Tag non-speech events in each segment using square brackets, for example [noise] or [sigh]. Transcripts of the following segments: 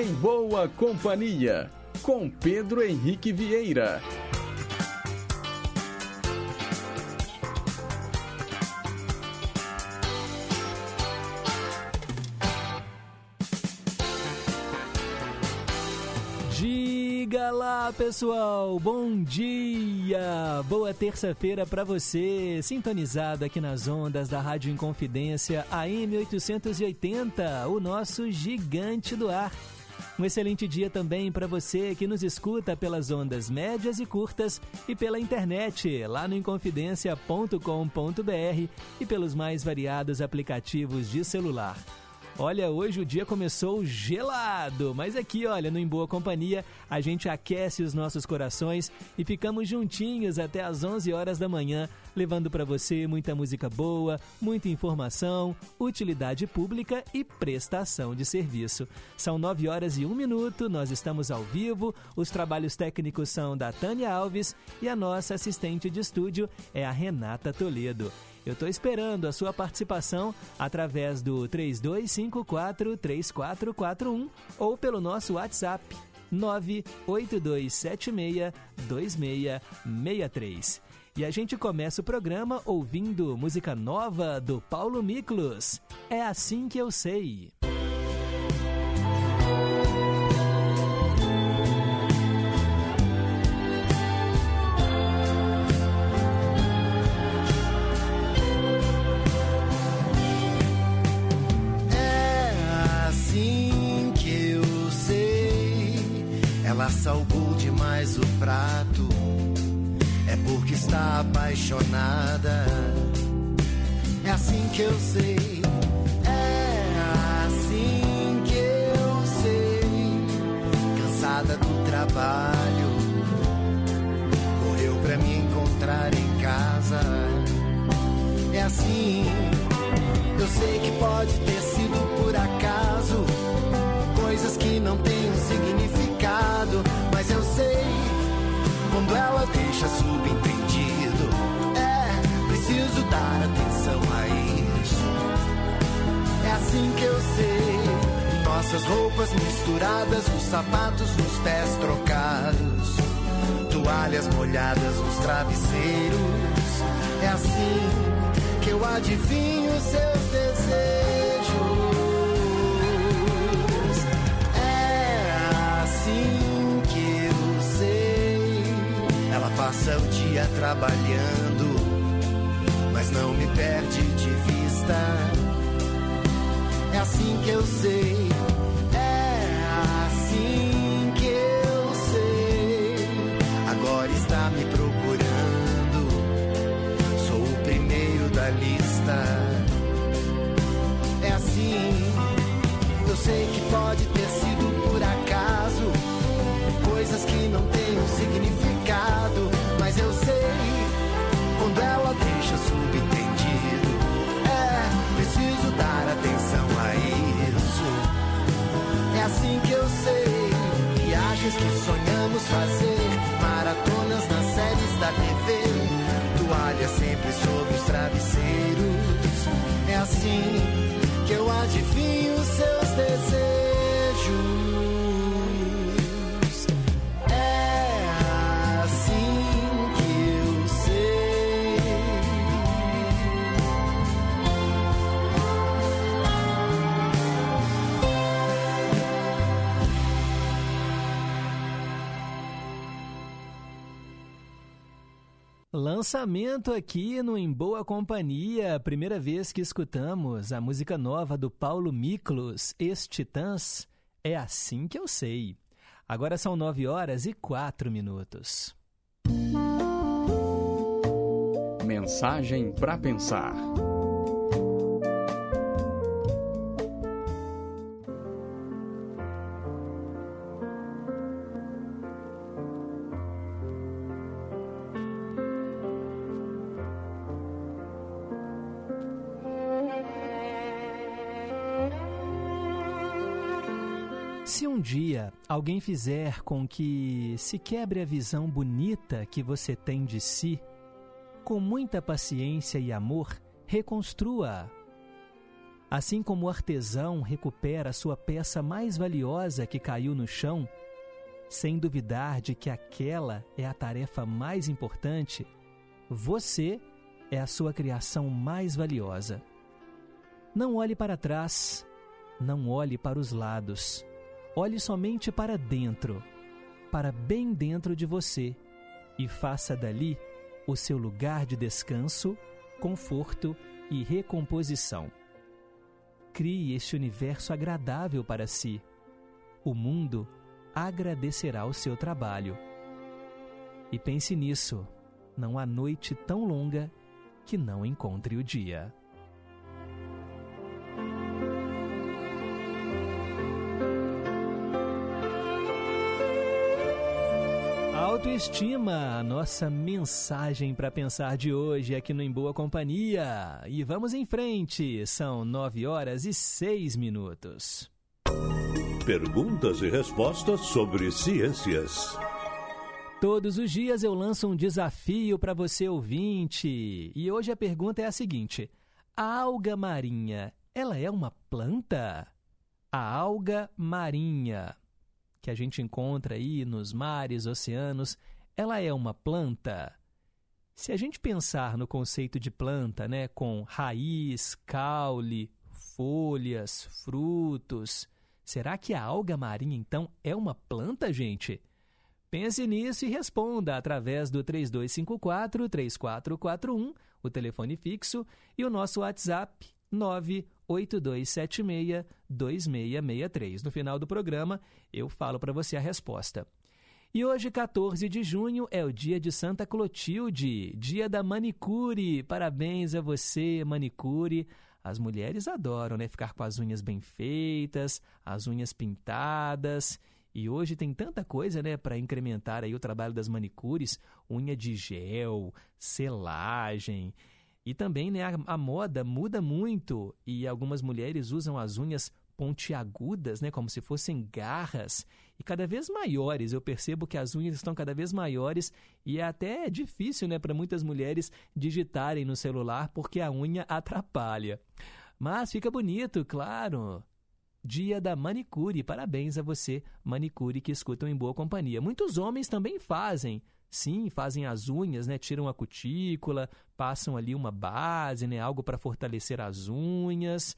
Em Boa Companhia, com Pedro Henrique Vieira. Diga lá, pessoal. Bom dia. Boa terça-feira para você, sintonizado aqui nas ondas da Rádio Inconfidência AM 880, o nosso gigante do ar. Um excelente dia também para você que nos escuta pelas ondas médias e curtas e pela internet, lá no inconfidencia.com.br e pelos mais variados aplicativos de celular. Olha, hoje o dia começou gelado, mas aqui, olha, no Em Boa Companhia, a gente aquece os nossos corações e ficamos juntinhos até às 11 horas da manhã, levando para você muita música boa, muita informação, utilidade pública e prestação de serviço. São 9 horas e 1 minuto, nós estamos ao vivo, os trabalhos técnicos são da Tânia Alves e a nossa assistente de estúdio é a Renata Toledo. Eu estou esperando a sua participação através do 3254-3441 ou pelo nosso WhatsApp 982762663. E a gente começa o programa ouvindo música nova do Paulo Miklos. É assim que eu sei. Ela está apaixonada. É assim que eu sei, é assim que eu sei. Cansada do trabalho, correu pra me encontrar em casa. É assim, eu sei que pode ter sido por acaso, coisas que não têm um significado, mas eu sei quando ela deixa subentendido. Preciso dar atenção a isso. É assim que eu sei. Nossas roupas misturadas, os sapatos nos pés trocados, toalhas molhadas nos travesseiros. É assim que eu adivinho seus desejos. É assim que eu sei. Ela passa o dia trabalhando, não me perde de vista. É assim que eu sei. É assim que eu sei. Agora está me procurando. Sou o primeiro da lista. É assim. Eu sei que pode ter sido Lançamento aqui no Em Boa Companhia, primeira vez que escutamos a música nova do Paulo Miklos, Ex-Titãs, é assim que eu sei. Agora são nove horas e quatro minutos. Mensagem para pensar. Um dia alguém fizer com que se quebre a visão bonita que você tem de si, com muita paciência e amor, reconstrua-a. Assim como o artesão recupera sua peça mais valiosa que caiu no chão, sem duvidar de que aquela é a tarefa mais importante, você é a sua criação mais valiosa. Não olhe para trás, não olhe para os lados. Olhe somente para dentro, para bem dentro de você, e faça dali o seu lugar de descanso, conforto e recomposição. Crie este universo agradável para si. O mundo agradecerá o seu trabalho. E pense nisso: não há noite tão longa que não encontre o dia. Autoestima, a nossa mensagem para pensar de hoje aqui no Em Boa Companhia. E vamos em frente, são nove horas e seis minutos. Perguntas e respostas sobre ciências. Todos os dias eu lanço um desafio para você ouvinte. E hoje a pergunta é a seguinte: a alga marinha, ela é uma planta? A alga marinha que a gente encontra aí nos mares, oceanos, ela é uma planta? Se a gente pensar no conceito de planta, né, com raiz, caule, folhas, frutos, será que a alga marinha então é uma planta, gente? Pense nisso e responda através do 3254-3441, o telefone fixo, e o nosso WhatsApp 98276-2663. No final do programa, eu falo para você a resposta. E hoje, 14 de junho, é o dia de Santa Clotilde, dia da manicure. Parabéns a você, manicure. As mulheres adoram, né? Ficar com as unhas bem feitas, as unhas pintadas. E hoje tem tanta coisa, né, para incrementar aí o trabalho das manicures, unha de gel, selagem. E também, né, a, a moda muda muito e algumas mulheres usam as unhas pontiagudas, né, como se fossem garras, e cada vez maiores. Eu percebo que as unhas estão cada vez maiores e é até difícil, né, para muitas mulheres digitarem no celular porque a unha atrapalha. Mas fica bonito, claro. Dia da manicure. Parabéns a você, manicure que escutam em boa companhia. Muitos homens também fazem. Sim, fazem as unhas, né? Tiram a cutícula, passam ali uma base, né? Algo para fortalecer as unhas.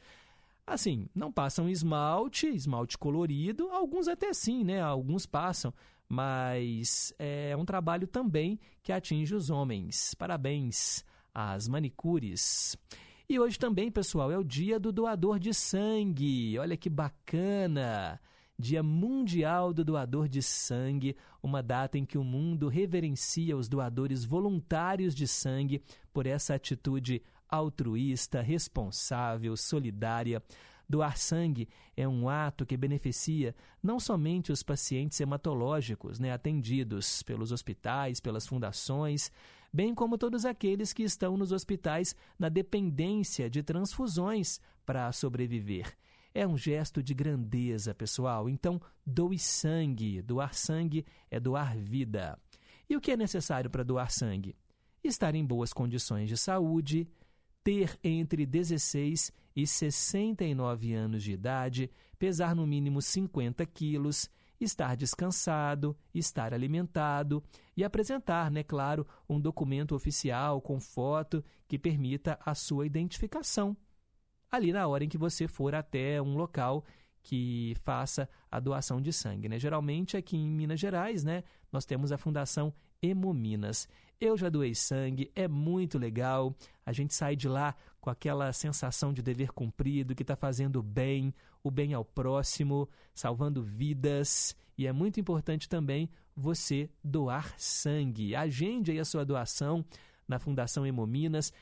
Assim, não passam esmalte, esmalte colorido, alguns até sim, né? Alguns passam, mas é um trabalho também que atinge os homens. Parabéns às manicures. E hoje também, pessoal, é o dia do doador de sangue. Olha que bacana! Dia Mundial do Doador de Sangue, uma data em que o mundo reverencia os doadores voluntários de sangue por essa atitude altruísta, responsável, solidária. Doar sangue é um ato que beneficia não somente os pacientes hematológicos né, atendidos pelos hospitais, pelas fundações, bem como todos aqueles que estão nos hospitais na dependência de transfusões para sobreviver. É um gesto de grandeza, pessoal. Então, doe sangue. Doar sangue é doar vida. E o que é necessário para doar sangue? Estar em boas condições de saúde, ter entre 16 e 69 anos de idade, pesar no mínimo 50 quilos, estar descansado, estar alimentado e apresentar, né, claro, um documento oficial com foto que permita a sua identificação ali na hora em que você for até um local que faça a doação de sangue. Né? Geralmente aqui em Minas Gerais, né, nós temos a Fundação Hemominas. Eu já doei sangue, é muito legal. A gente sai de lá com aquela sensação de dever cumprido, que está fazendo bem, o bem ao próximo, salvando vidas. E é muito importante também você doar sangue. Agende aí a sua doação na Fundação Hemominas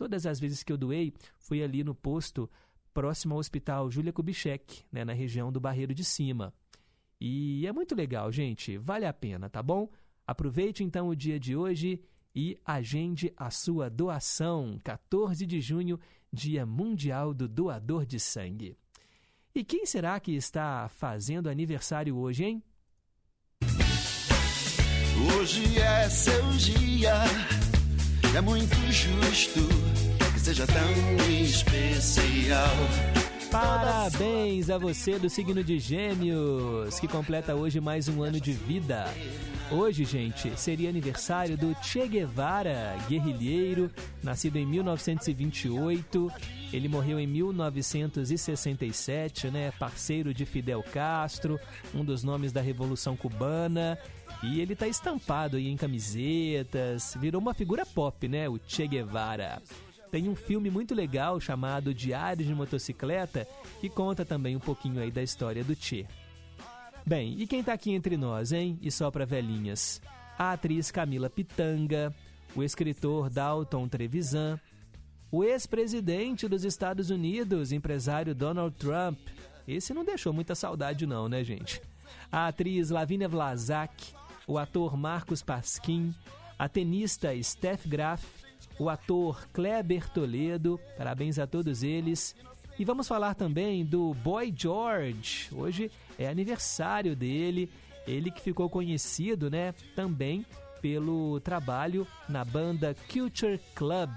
Todas as vezes que eu doei, fui ali no posto próximo ao Hospital Júlia Kubitschek, né, na região do Barreiro de Cima. E é muito legal, gente, vale a pena, tá bom? Aproveite então o dia de hoje e agende a sua doação. 14 de junho, Dia Mundial do Doador de Sangue. E quem será que está fazendo aniversário hoje, hein? Hoje é seu dia, é muito justo seja tão especial. Parabéns a você do signo de Gêmeos, que completa hoje mais um ano de vida. Hoje, gente, seria aniversário do Che Guevara, guerrilheiro, nascido em 1928. Ele morreu em 1967, né? Parceiro de Fidel Castro, um dos nomes da Revolução Cubana. E ele tá estampado aí em camisetas, virou uma figura pop, né? O Che Guevara. Tem um filme muito legal chamado Diário de Motocicleta que conta também um pouquinho aí da história do Che. Bem, e quem tá aqui entre nós, hein? E só para velhinhas? A atriz Camila Pitanga, o escritor Dalton Trevisan, o ex-presidente dos Estados Unidos, empresário Donald Trump. Esse não deixou muita saudade não, né, gente? A atriz Lavínia Vlasak, o ator Marcos Pasquim, a tenista Steph Graf, o ator Kleber Toledo, parabéns a todos eles. E vamos falar também do Boy George. Hoje é aniversário dele, ele que ficou conhecido, né, também pelo trabalho na banda Culture Club.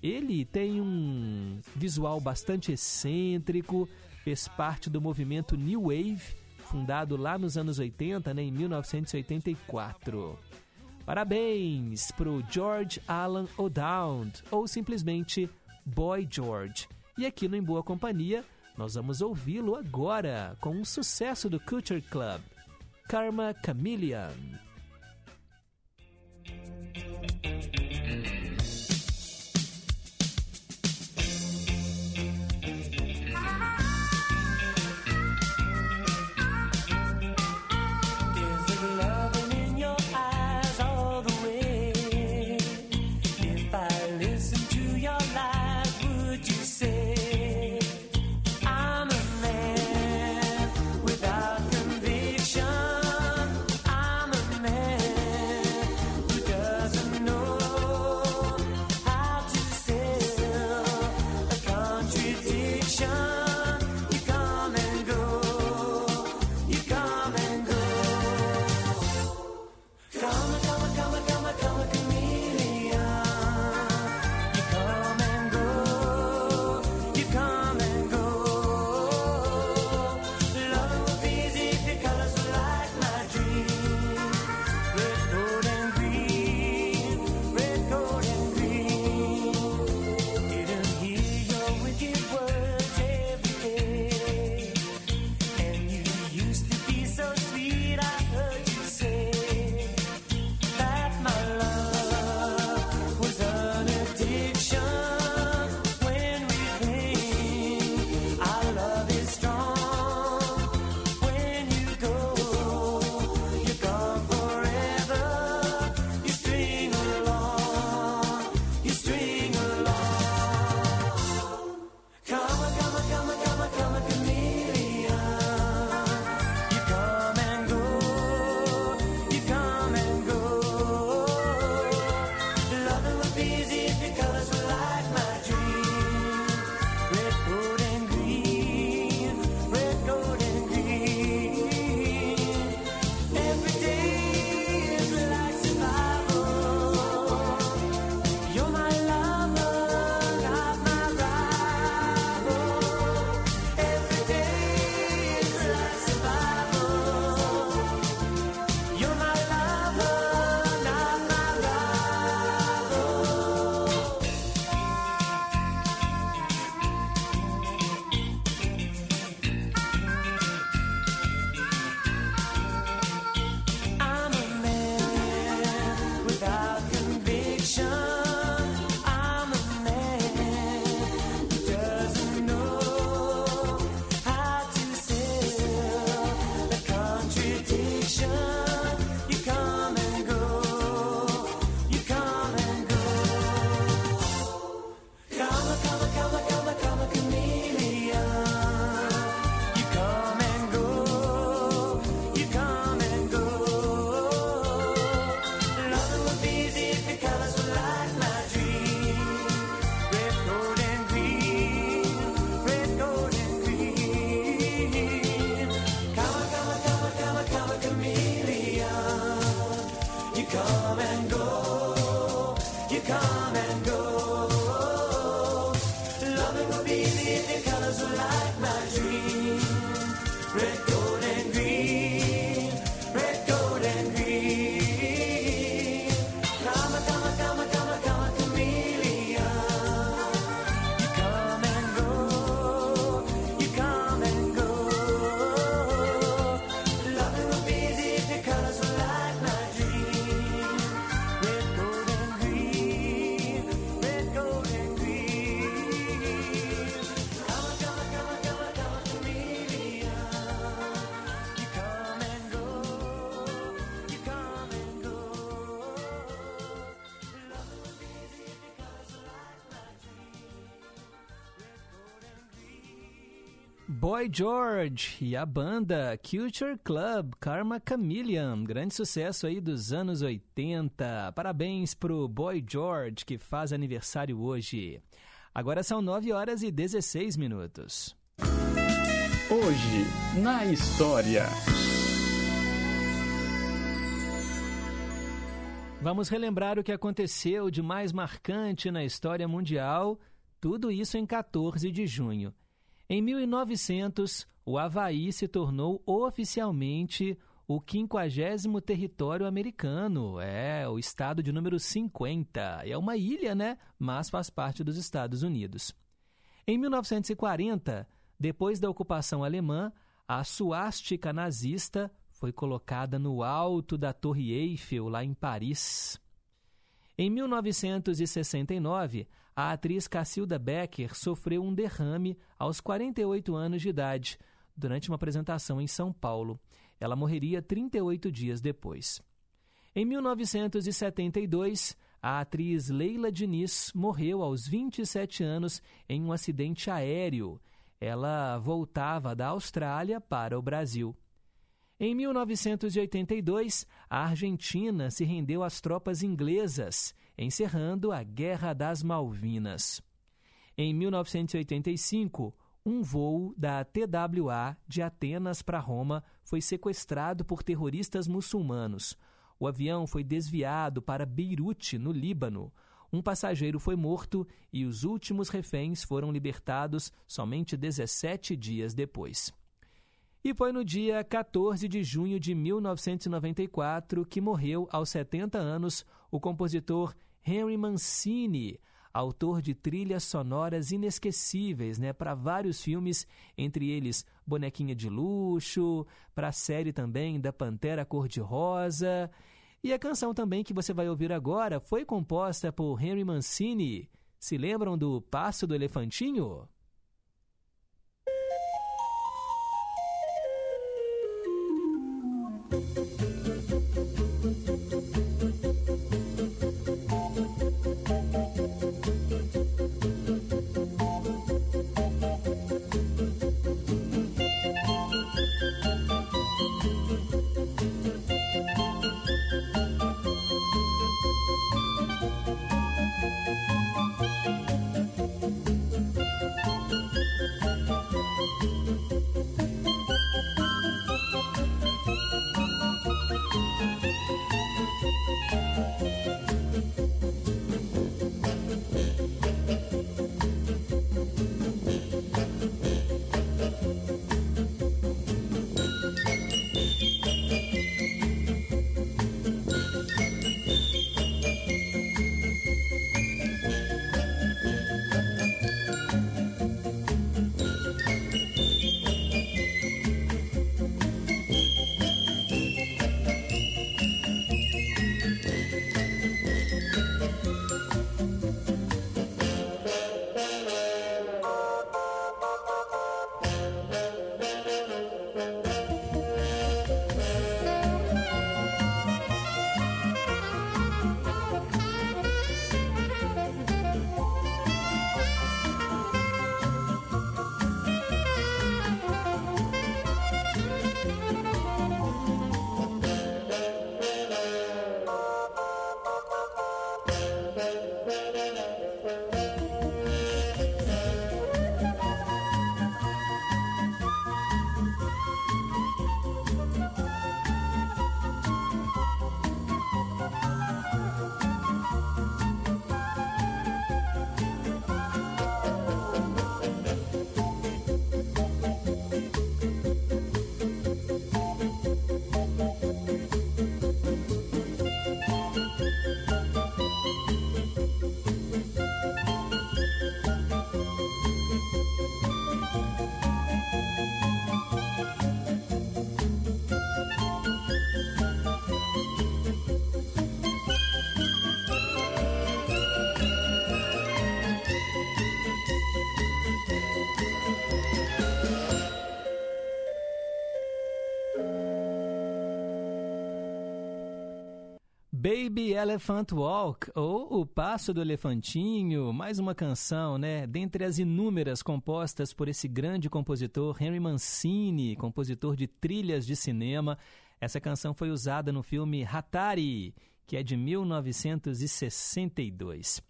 Ele tem um visual bastante excêntrico, fez parte do movimento New Wave, fundado lá nos anos 80, né, em 1984. Parabéns pro George Alan O'Dowd, ou simplesmente Boy George. E aqui no Em Boa Companhia, nós vamos ouvi-lo agora com um sucesso do Culture Club, Karma Chameleon. Boy George e a banda Culture Club Karma Chameleon, grande sucesso aí dos anos 80. Parabéns pro Boy George que faz aniversário hoje. Agora são 9 horas e 16 minutos. Hoje, na história. Vamos relembrar o que aconteceu de mais marcante na história mundial, tudo isso em 14 de junho. Em 1900, o Havaí se tornou oficialmente o 50 território americano. É, o estado de número 50. É uma ilha, né? Mas faz parte dos Estados Unidos. Em 1940, depois da ocupação alemã, a suástica nazista foi colocada no alto da Torre Eiffel, lá em Paris. Em 1969, a atriz Cacilda Becker sofreu um derrame aos 48 anos de idade, durante uma apresentação em São Paulo. Ela morreria 38 dias depois. Em 1972, a atriz Leila Diniz morreu aos 27 anos em um acidente aéreo. Ela voltava da Austrália para o Brasil. Em 1982, a Argentina se rendeu às tropas inglesas, encerrando a Guerra das Malvinas. Em 1985, um voo da TWA de Atenas para Roma foi sequestrado por terroristas muçulmanos. O avião foi desviado para Beirute, no Líbano. Um passageiro foi morto e os últimos reféns foram libertados somente 17 dias depois. E foi no dia 14 de junho de 1994 que morreu, aos 70 anos, o compositor Henry Mancini, autor de trilhas sonoras inesquecíveis né, para vários filmes, entre eles Bonequinha de Luxo, para a série também da Pantera Cor-de-Rosa. E a canção também que você vai ouvir agora foi composta por Henry Mancini. Se lembram do Passo do Elefantinho? Elephant Walk, ou O Passo do Elefantinho, mais uma canção, né? Dentre as inúmeras compostas por esse grande compositor Henry Mancini, compositor de trilhas de cinema. Essa canção foi usada no filme Hatari, que é de 1962.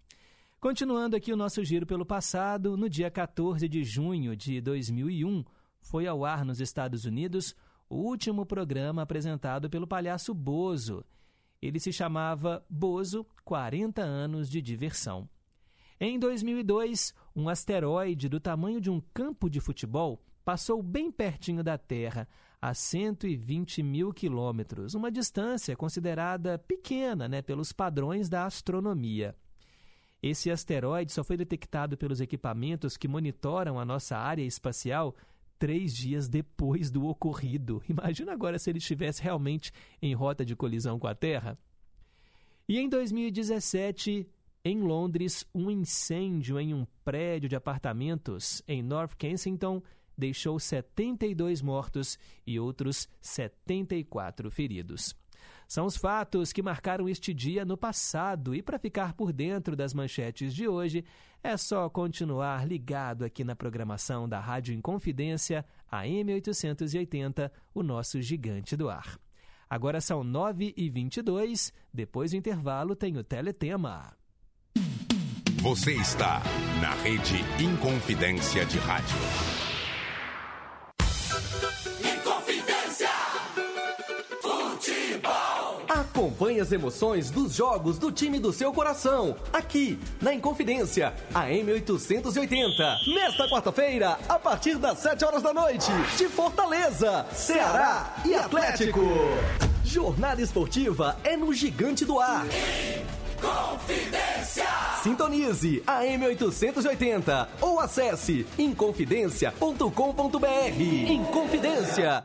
Continuando aqui o nosso giro pelo passado, no dia 14 de junho de 2001, foi ao ar nos Estados Unidos o último programa apresentado pelo palhaço Bozo ele se chamava Bozo 40 anos de diversão. Em 2002, um asteroide do tamanho de um campo de futebol passou bem pertinho da Terra, a 120 mil quilômetros, uma distância considerada pequena né, pelos padrões da astronomia. Esse asteroide só foi detectado pelos equipamentos que monitoram a nossa área espacial três dias depois do ocorrido. [laughs] Imagina agora se ele estivesse realmente em rota de colisão com a Terra. E em 2017, em Londres, um incêndio em um prédio de apartamentos em North Kensington deixou 72 mortos e outros 74 feridos. São os fatos que marcaram este dia no passado e para ficar por dentro das manchetes de hoje, é só continuar ligado aqui na programação da Rádio Inconfidência, a M880, o nosso gigante do ar. Agora são 9h22, depois do intervalo tem o Teletema. Você está na Rede Inconfidência de Rádio. Acompanhe as emoções dos jogos do time do seu coração, aqui na Inconfidência, a M880. Nesta quarta-feira, a partir das 7 horas da noite, de Fortaleza, Ceará e Atlético. Jornada esportiva é no Gigante do Ar. Inconfidência! Sintonize a M880 ou acesse inconfidencia.com.br. Inconfidência.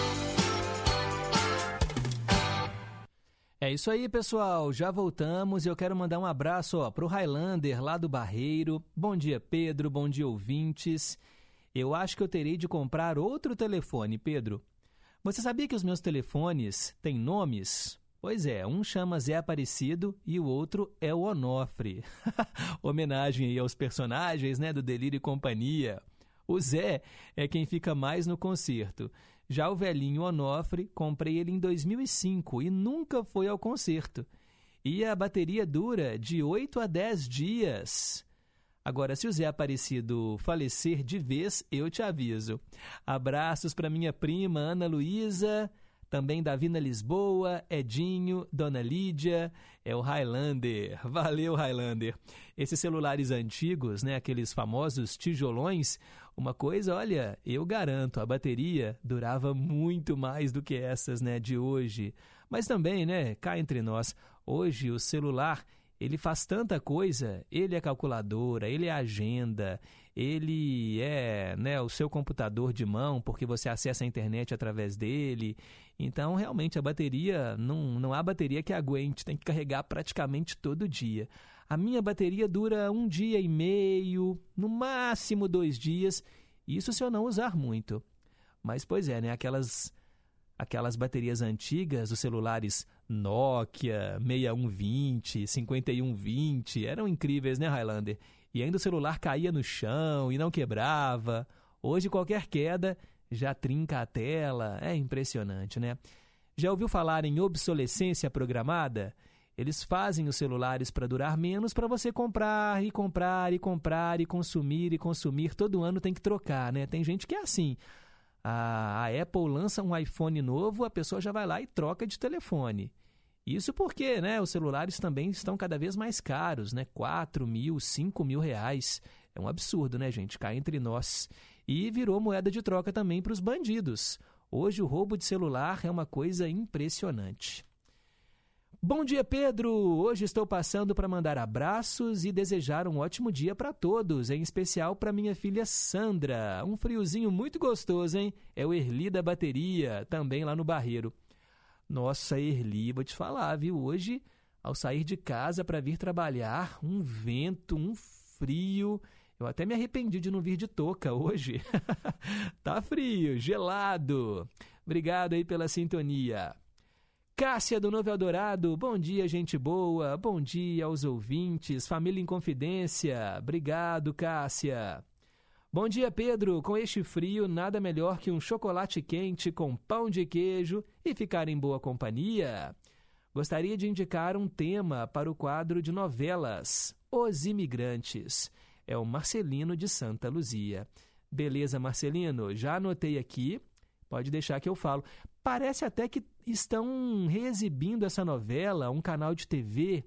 É isso aí, pessoal. Já voltamos eu quero mandar um abraço para o Highlander lá do Barreiro. Bom dia, Pedro. Bom dia, ouvintes. Eu acho que eu terei de comprar outro telefone, Pedro. Você sabia que os meus telefones têm nomes? Pois é, um chama Zé Aparecido e o outro é o Onofre. [laughs] Homenagem aí aos personagens né, do Delírio e Companhia. O Zé é quem fica mais no concerto. Já o velhinho Onofre, comprei ele em 2005 e nunca foi ao concerto. E a bateria dura de 8 a 10 dias. Agora, se o Zé Aparecido falecer de vez, eu te aviso. Abraços para minha prima Ana Luísa, também Davina Lisboa, Edinho, Dona Lídia, é o Highlander. Valeu, Highlander. Esses celulares antigos, né, aqueles famosos tijolões, uma coisa, olha, eu garanto, a bateria durava muito mais do que essas, né, de hoje. Mas também, né, cá entre nós, hoje o celular, ele faz tanta coisa, ele é calculadora, ele é agenda, ele é, né, o seu computador de mão, porque você acessa a internet através dele. Então, realmente, a bateria, não, não há bateria que aguente, tem que carregar praticamente todo dia. A minha bateria dura um dia e meio, no máximo dois dias, isso se eu não usar muito. Mas, pois é, né? Aquelas, aquelas baterias antigas, os celulares Nokia 6120, 5120, eram incríveis, né, Highlander? E ainda o celular caía no chão e não quebrava. Hoje, qualquer queda já trinca a tela. É impressionante, né? Já ouviu falar em obsolescência programada? Eles fazem os celulares para durar menos para você comprar e comprar e comprar e consumir e consumir. Todo ano tem que trocar, né? Tem gente que é assim. A, a Apple lança um iPhone novo, a pessoa já vai lá e troca de telefone. Isso porque né, os celulares também estão cada vez mais caros, né? 4 mil, 5 mil reais. É um absurdo, né, gente? Cá entre nós. E virou moeda de troca também para os bandidos. Hoje o roubo de celular é uma coisa impressionante. Bom dia, Pedro! Hoje estou passando para mandar abraços e desejar um ótimo dia para todos, em especial para minha filha Sandra. Um friozinho muito gostoso, hein? É o Erli da bateria, também lá no Barreiro. Nossa, Erli, vou te falar, viu? Hoje, ao sair de casa para vir trabalhar, um vento, um frio. Eu até me arrependi de não vir de touca hoje. [laughs] tá frio, gelado. Obrigado aí pela sintonia. Cássia do Novo Eldorado, bom dia, gente boa. Bom dia aos ouvintes, família em confidência. Obrigado, Cássia. Bom dia, Pedro. Com este frio, nada melhor que um chocolate quente com pão de queijo e ficar em boa companhia. Gostaria de indicar um tema para o quadro de novelas Os Imigrantes. É o Marcelino de Santa Luzia. Beleza, Marcelino? Já anotei aqui. Pode deixar que eu falo. Parece até que estão reexibindo essa novela, um canal de TV.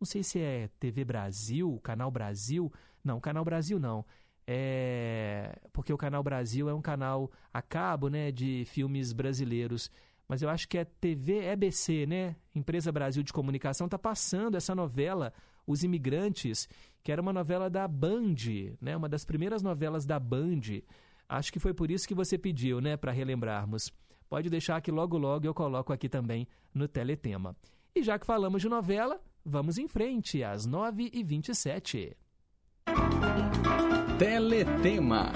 Não sei se é TV Brasil, Canal Brasil. Não, Canal Brasil não. É porque o Canal Brasil é um canal a cabo, né, de filmes brasileiros. Mas eu acho que é TV EBC, né? Empresa Brasil de Comunicação está passando essa novela Os Imigrantes, que era uma novela da Band, né? Uma das primeiras novelas da Band. Acho que foi por isso que você pediu, né, para relembrarmos. Pode deixar que logo logo eu coloco aqui também no Teletema. E já que falamos de novela, vamos em frente, às 9h27. Teletema.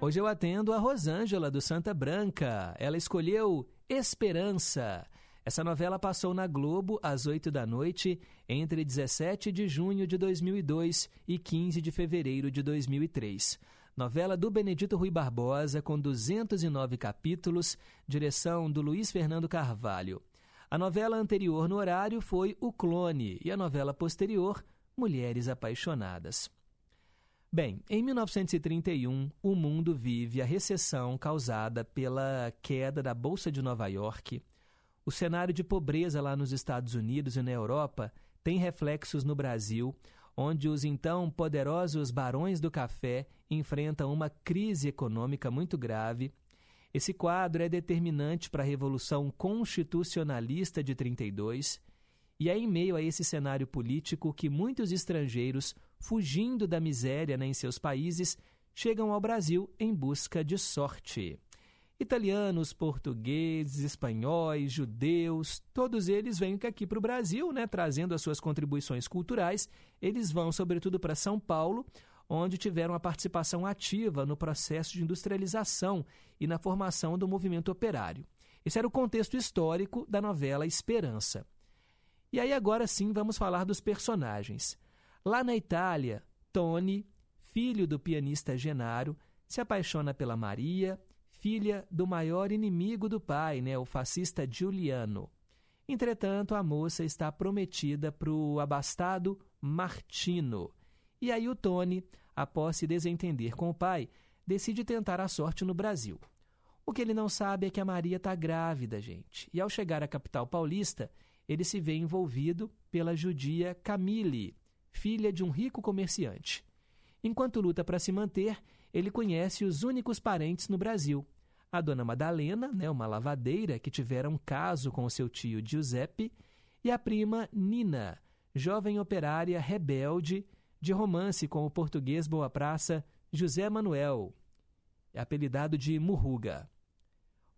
Hoje eu atendo a Rosângela do Santa Branca. Ela escolheu Esperança. Essa novela passou na Globo às 8 da noite entre 17 de junho de 2002 e 15 de fevereiro de 2003 novela do Benedito Rui Barbosa, com 209 capítulos, direção do Luiz Fernando Carvalho. A novela anterior no horário foi O Clone e a novela posterior, Mulheres Apaixonadas. Bem, em 1931, o mundo vive a recessão causada pela queda da Bolsa de Nova York. O cenário de pobreza lá nos Estados Unidos e na Europa tem reflexos no Brasil, onde os então poderosos barões do café enfrentam uma crise econômica muito grave. Esse quadro é determinante para a Revolução Constitucionalista de 32 e é em meio a esse cenário político que muitos estrangeiros, fugindo da miséria né, em seus países, chegam ao Brasil em busca de sorte. Italianos, portugueses, espanhóis, judeus, todos eles vêm aqui para o Brasil, né, trazendo as suas contribuições culturais. Eles vão, sobretudo, para São Paulo, onde tiveram a participação ativa no processo de industrialização e na formação do movimento operário. Esse era o contexto histórico da novela Esperança. E aí, agora sim, vamos falar dos personagens. Lá na Itália, Tony, filho do pianista Genaro, se apaixona pela Maria filha do maior inimigo do pai, né, o fascista Giuliano. Entretanto, a moça está prometida para o abastado Martino. E aí o Tony, após se desentender com o pai, decide tentar a sorte no Brasil. O que ele não sabe é que a Maria está grávida, gente. E ao chegar à capital paulista, ele se vê envolvido pela judia Camille, filha de um rico comerciante. Enquanto luta para se manter, ele conhece os únicos parentes no Brasil, a dona Madalena, né, uma lavadeira que tivera um caso com seu tio Giuseppe, e a prima Nina, jovem operária rebelde, de romance com o português Boa Praça José Manuel, apelidado de Murruga.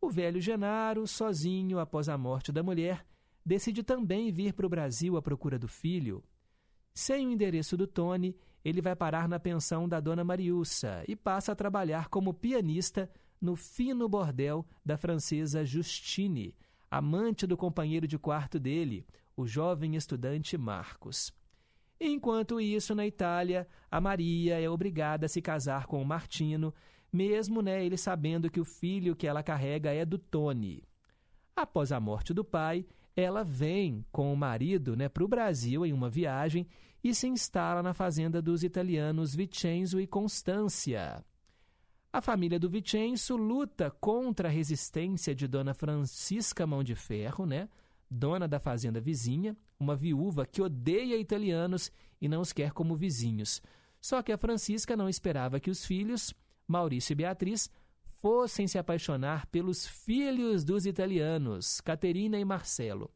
O velho Genaro, sozinho após a morte da mulher, decide também vir para o Brasil à procura do filho. Sem o endereço do Tony, ele vai parar na pensão da dona Mariussa e passa a trabalhar como pianista no fino bordel da francesa Justine, amante do companheiro de quarto dele, o jovem estudante Marcos. Enquanto isso, na Itália, a Maria é obrigada a se casar com o Martino, mesmo né, ele sabendo que o filho que ela carrega é do Tony. Após a morte do pai, ela vem com o marido né, para o Brasil em uma viagem e se instala na fazenda dos italianos Vicenzo e Constância. A família do Vicenço luta contra a resistência de Dona Francisca Mão de Ferro, né? dona da fazenda vizinha, uma viúva que odeia italianos e não os quer como vizinhos. Só que a Francisca não esperava que os filhos, Maurício e Beatriz, fossem se apaixonar pelos filhos dos italianos, Caterina e Marcelo.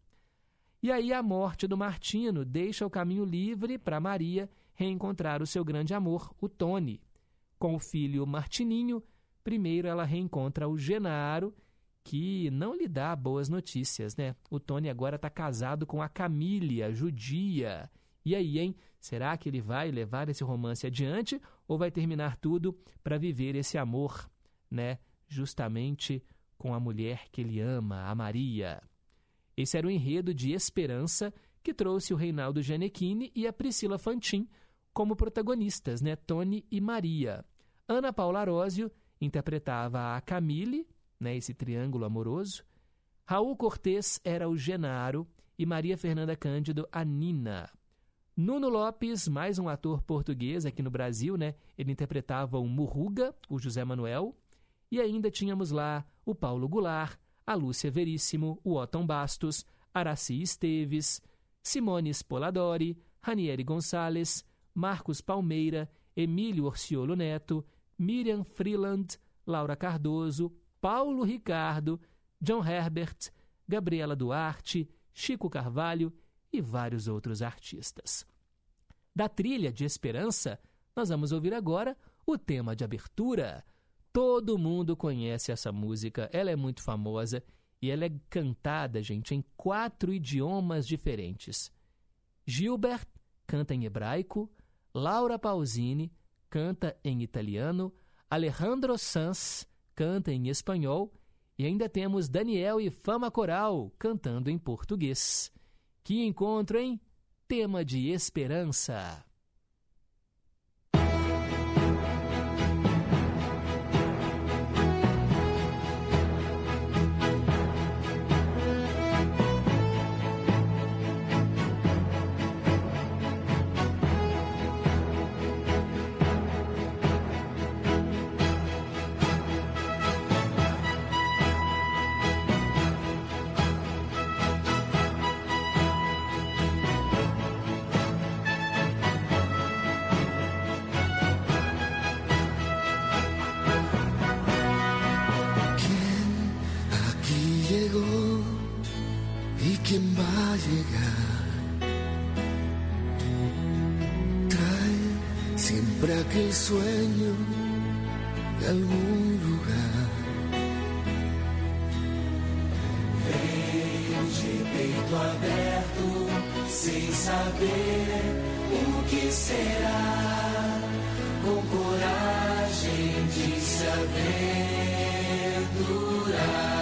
E aí a morte do Martino deixa o caminho livre para Maria reencontrar o seu grande amor, o Tony. Com o filho Martininho, primeiro ela reencontra o Genaro, que não lhe dá boas notícias, né? O Tony agora está casado com a Camília, judia. E aí, hein? Será que ele vai levar esse romance adiante ou vai terminar tudo para viver esse amor, né? Justamente com a mulher que ele ama, a Maria. Esse era o enredo de Esperança que trouxe o Reinaldo Gianecchini e a Priscila Fantin como protagonistas, né? Tony e Maria. Ana Paula Arósio interpretava a Camille, né? esse triângulo amoroso. Raul Cortez era o Genaro e Maria Fernanda Cândido a Nina. Nuno Lopes, mais um ator português aqui no Brasil, né? Ele interpretava o Murruga, o José Manuel. E ainda tínhamos lá o Paulo Goulart, a Lúcia Veríssimo, o Otton Bastos, Araci Esteves, Simone Spoladori, Ranieri Gonçalves, Marcos Palmeira, Emílio Orciolo Neto, Miriam Freeland, Laura Cardoso, Paulo Ricardo, John Herbert, Gabriela Duarte, Chico Carvalho e vários outros artistas. Da trilha de Esperança, nós vamos ouvir agora o tema de abertura. Todo mundo conhece essa música, ela é muito famosa e ela é cantada, gente, em quatro idiomas diferentes. Gilbert canta em hebraico, Laura Pausini canta em italiano, Alejandro Sanz canta em espanhol e ainda temos Daniel e Fama Coral cantando em português. Que encontro, hein? Tema de esperança. Aquel sueño de algún lugar. Veio de peito aberto, sem saber o que será, com coragem de se aventurar.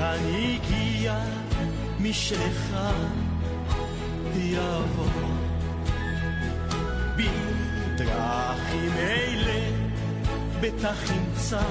אני הגיע, משלך יבוא. בדרכים אלה בטח ימצא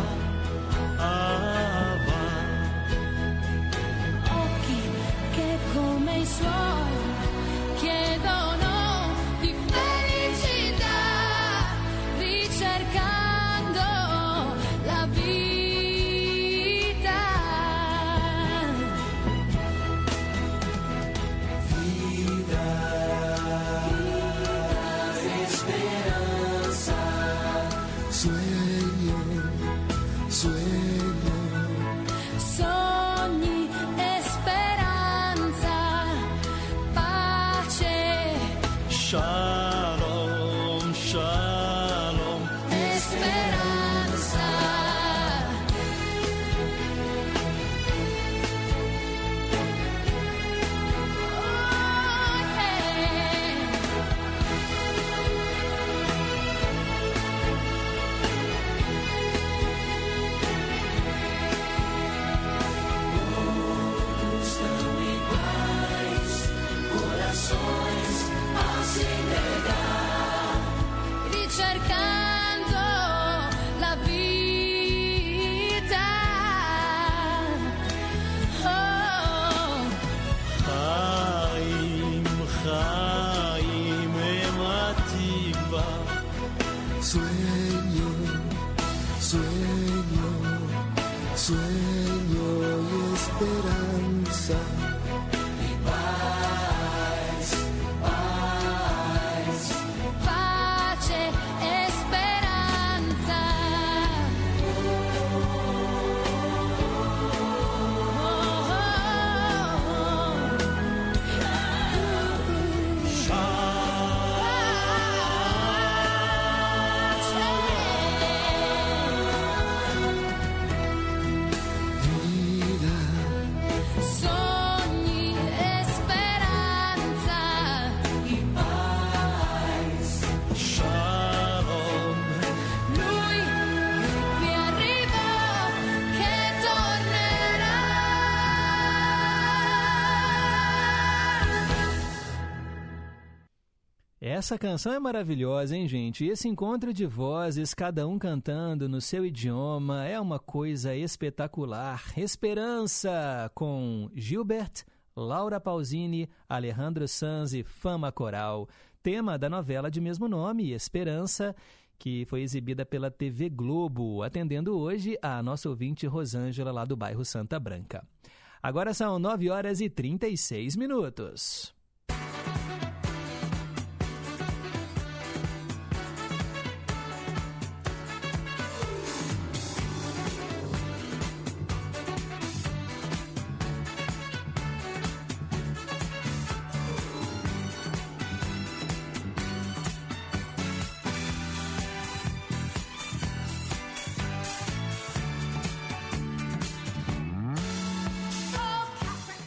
Essa canção é maravilhosa, hein, gente? Esse encontro de vozes, cada um cantando no seu idioma, é uma coisa espetacular. Esperança com Gilbert, Laura Pausini, Alejandro Sanz e Fama Coral. Tema da novela de mesmo nome, Esperança, que foi exibida pela TV Globo, atendendo hoje a nossa ouvinte Rosângela, lá do bairro Santa Branca. Agora são 9 horas e 36 minutos.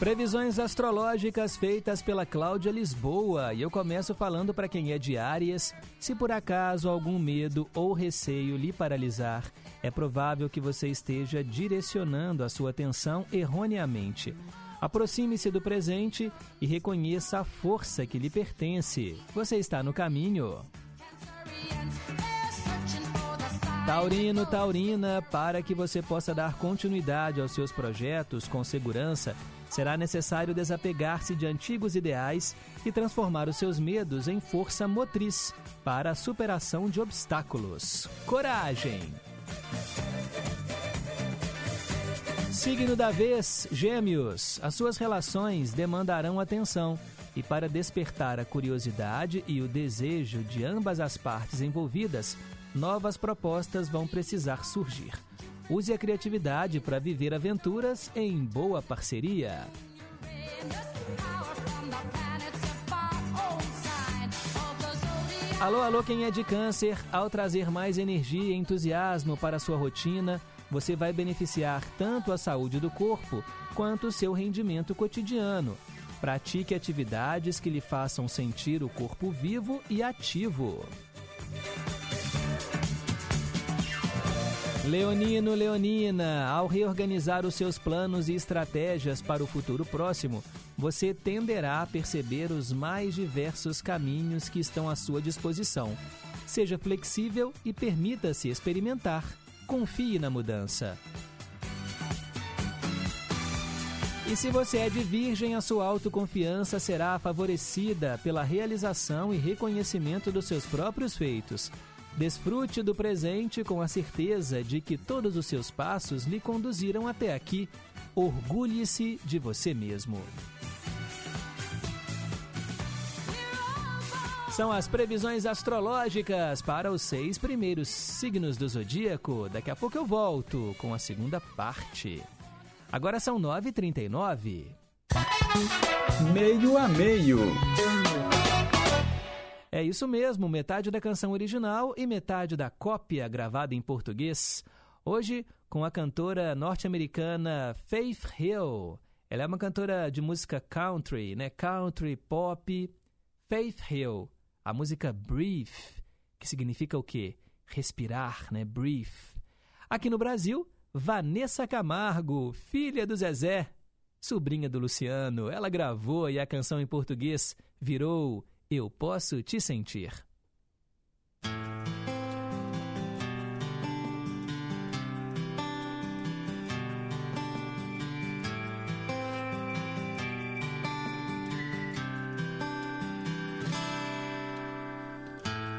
Previsões astrológicas feitas pela Cláudia Lisboa. E eu começo falando para quem é de Áries. Se por acaso algum medo ou receio lhe paralisar, é provável que você esteja direcionando a sua atenção erroneamente. Aproxime-se do presente e reconheça a força que lhe pertence. Você está no caminho. Taurino, Taurina, para que você possa dar continuidade aos seus projetos com segurança, será necessário desapegar-se de antigos ideais e transformar os seus medos em força motriz para a superação de obstáculos. Coragem! Signo da vez, Gêmeos. As suas relações demandarão atenção. E para despertar a curiosidade e o desejo de ambas as partes envolvidas, novas propostas vão precisar surgir. Use a criatividade para viver aventuras em boa parceria. Alô, alô, quem é de câncer, ao trazer mais energia e entusiasmo para sua rotina, você vai beneficiar tanto a saúde do corpo quanto o seu rendimento cotidiano. Pratique atividades que lhe façam sentir o corpo vivo e ativo. Leonino, Leonina, ao reorganizar os seus planos e estratégias para o futuro próximo, você tenderá a perceber os mais diversos caminhos que estão à sua disposição. Seja flexível e permita-se experimentar. Confie na mudança. E se você é de virgem, a sua autoconfiança será favorecida pela realização e reconhecimento dos seus próprios feitos. Desfrute do presente com a certeza de que todos os seus passos lhe conduziram até aqui. Orgulhe-se de você mesmo. São as previsões astrológicas para os seis primeiros signos do zodíaco. Daqui a pouco eu volto com a segunda parte. Agora são 9h39. Meio a meio. É isso mesmo, metade da canção original e metade da cópia gravada em português. Hoje, com a cantora norte-americana Faith Hill. Ela é uma cantora de música country, né? Country, pop. Faith Hill. A música Brief, que significa o quê? Respirar, né? Brief. Aqui no Brasil, Vanessa Camargo, filha do Zezé, sobrinha do Luciano. Ela gravou e a canção em português virou Eu Posso Te Sentir.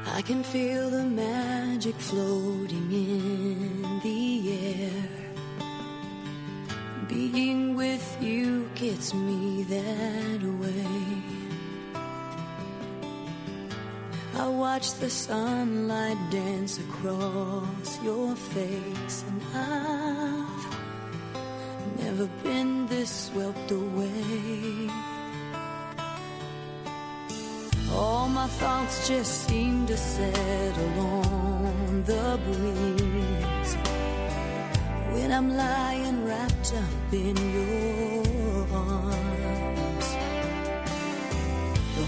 I can feel the magic floating in the air. Being with you gets me that way. I watch the sunlight dance across your face, and I've never been this swept away. All my thoughts just seem to settle on the breeze when I'm lying wrapped up in your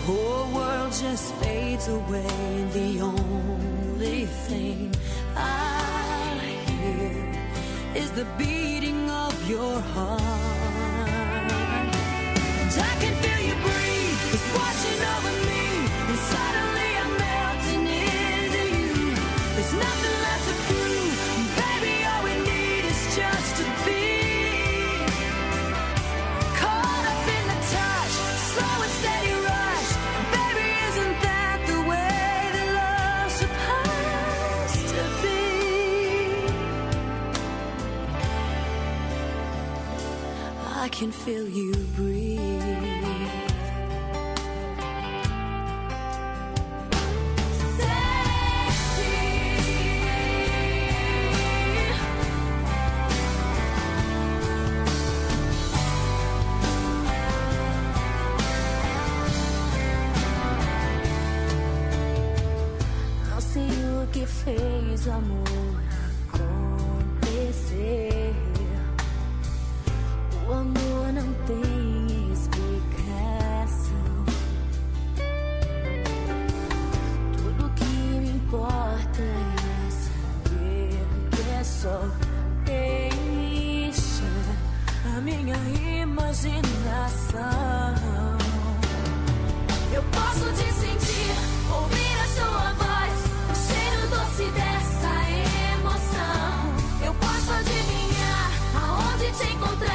whole world just fades away, the only thing I hear is the beating of your heart. And I can feel you breathe, it's washing over me. Can feel you breathe. Te encontrar,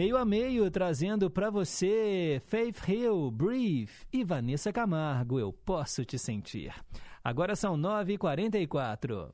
Meio a meio, trazendo pra você Faith Hill, Breathe e Vanessa Camargo, Eu Posso Te Sentir. Agora são 9h44.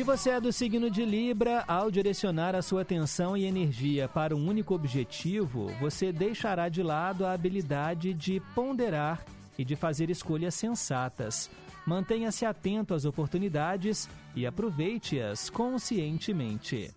Se você é do signo de Libra, ao direcionar a sua atenção e energia para um único objetivo, você deixará de lado a habilidade de ponderar e de fazer escolhas sensatas. Mantenha-se atento às oportunidades e aproveite-as conscientemente.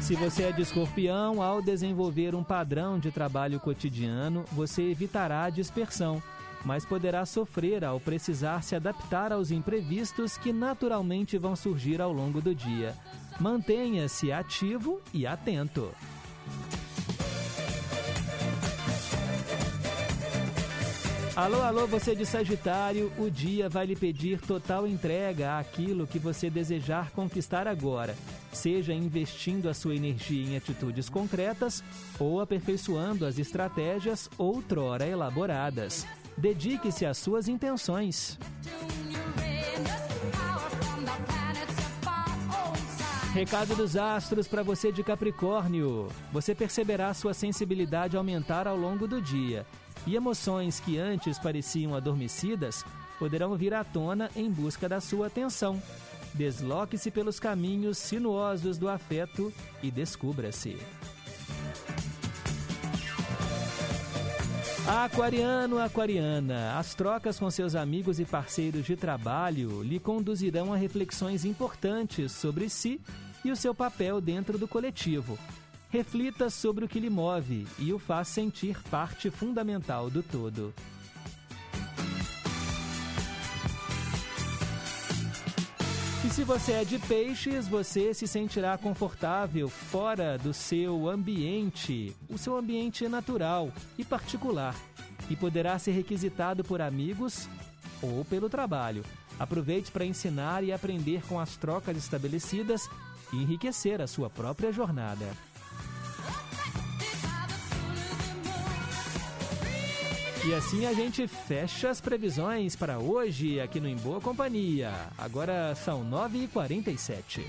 Se você é de escorpião, ao desenvolver um padrão de trabalho cotidiano, você evitará a dispersão, mas poderá sofrer ao precisar se adaptar aos imprevistos que naturalmente vão surgir ao longo do dia. Mantenha-se ativo e atento. Alô, alô, você de Sagitário, o dia vai lhe pedir total entrega àquilo que você desejar conquistar agora, seja investindo a sua energia em atitudes concretas ou aperfeiçoando as estratégias outrora elaboradas. Dedique-se às suas intenções. Recado dos astros para você de Capricórnio. Você perceberá sua sensibilidade aumentar ao longo do dia e emoções que antes pareciam adormecidas poderão vir à tona em busca da sua atenção. Desloque-se pelos caminhos sinuosos do afeto e descubra-se. Aquariano, aquariana, as trocas com seus amigos e parceiros de trabalho lhe conduzirão a reflexões importantes sobre si e o seu papel dentro do coletivo. Reflita sobre o que lhe move e o faz sentir parte fundamental do todo. Se você é de peixes, você se sentirá confortável fora do seu ambiente, o seu ambiente natural e particular, e poderá ser requisitado por amigos ou pelo trabalho. Aproveite para ensinar e aprender com as trocas estabelecidas e enriquecer a sua própria jornada. E assim a gente fecha as previsões para hoje aqui no Em Boa Companhia. Agora são 9h47.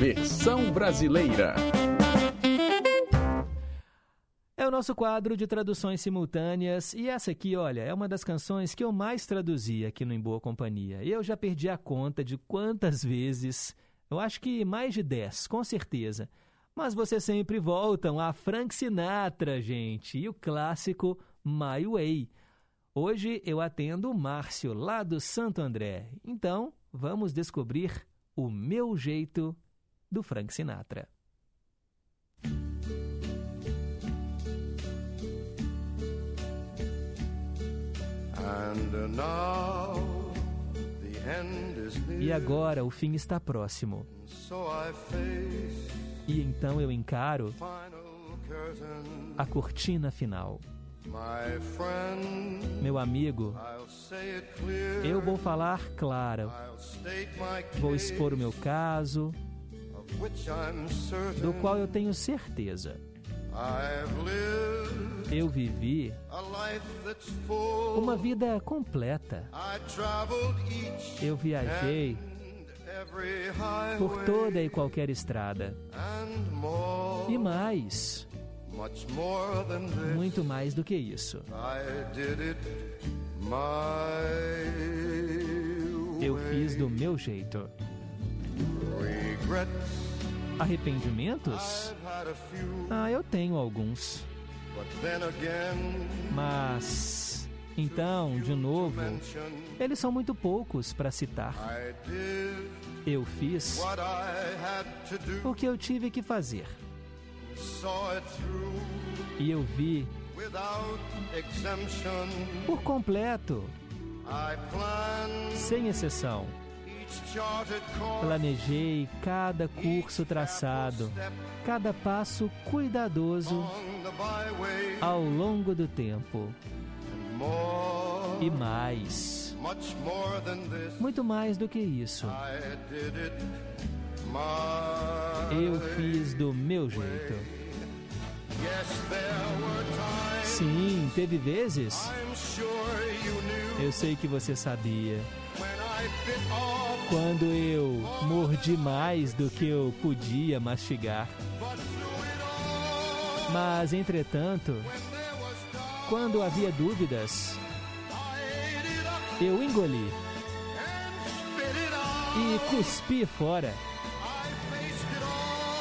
Versão brasileira. É o nosso quadro de traduções simultâneas e essa aqui, olha, é uma das canções que eu mais traduzi aqui no Em Boa Companhia. Eu já perdi a conta de quantas vezes, eu acho que mais de 10, com certeza. Mas vocês sempre voltam a Frank Sinatra, gente, e o clássico My Way. Hoje eu atendo o Márcio, lá do Santo André. Então, vamos descobrir o meu jeito do Frank Sinatra. E agora o fim está próximo. E então eu encaro a cortina final. Meu amigo, eu vou falar claro. Vou expor o meu caso, do qual eu tenho certeza. Eu vivi uma vida completa. Eu viajei por toda e qualquer estrada. E mais, muito mais do que isso. Eu fiz do meu jeito. Arrependimentos? Ah, eu tenho alguns. Mas, então, de novo, eles são muito poucos para citar. Eu fiz o que eu tive que fazer. E eu vi por completo, sem exceção. Planejei cada curso traçado, cada passo cuidadoso ao longo do tempo. E mais, muito mais do que isso, eu fiz do meu jeito. Sim, teve vezes, eu sei que você sabia, quando eu mordi mais do que eu podia mastigar. Mas, entretanto, quando havia dúvidas, eu engoli e cuspi fora.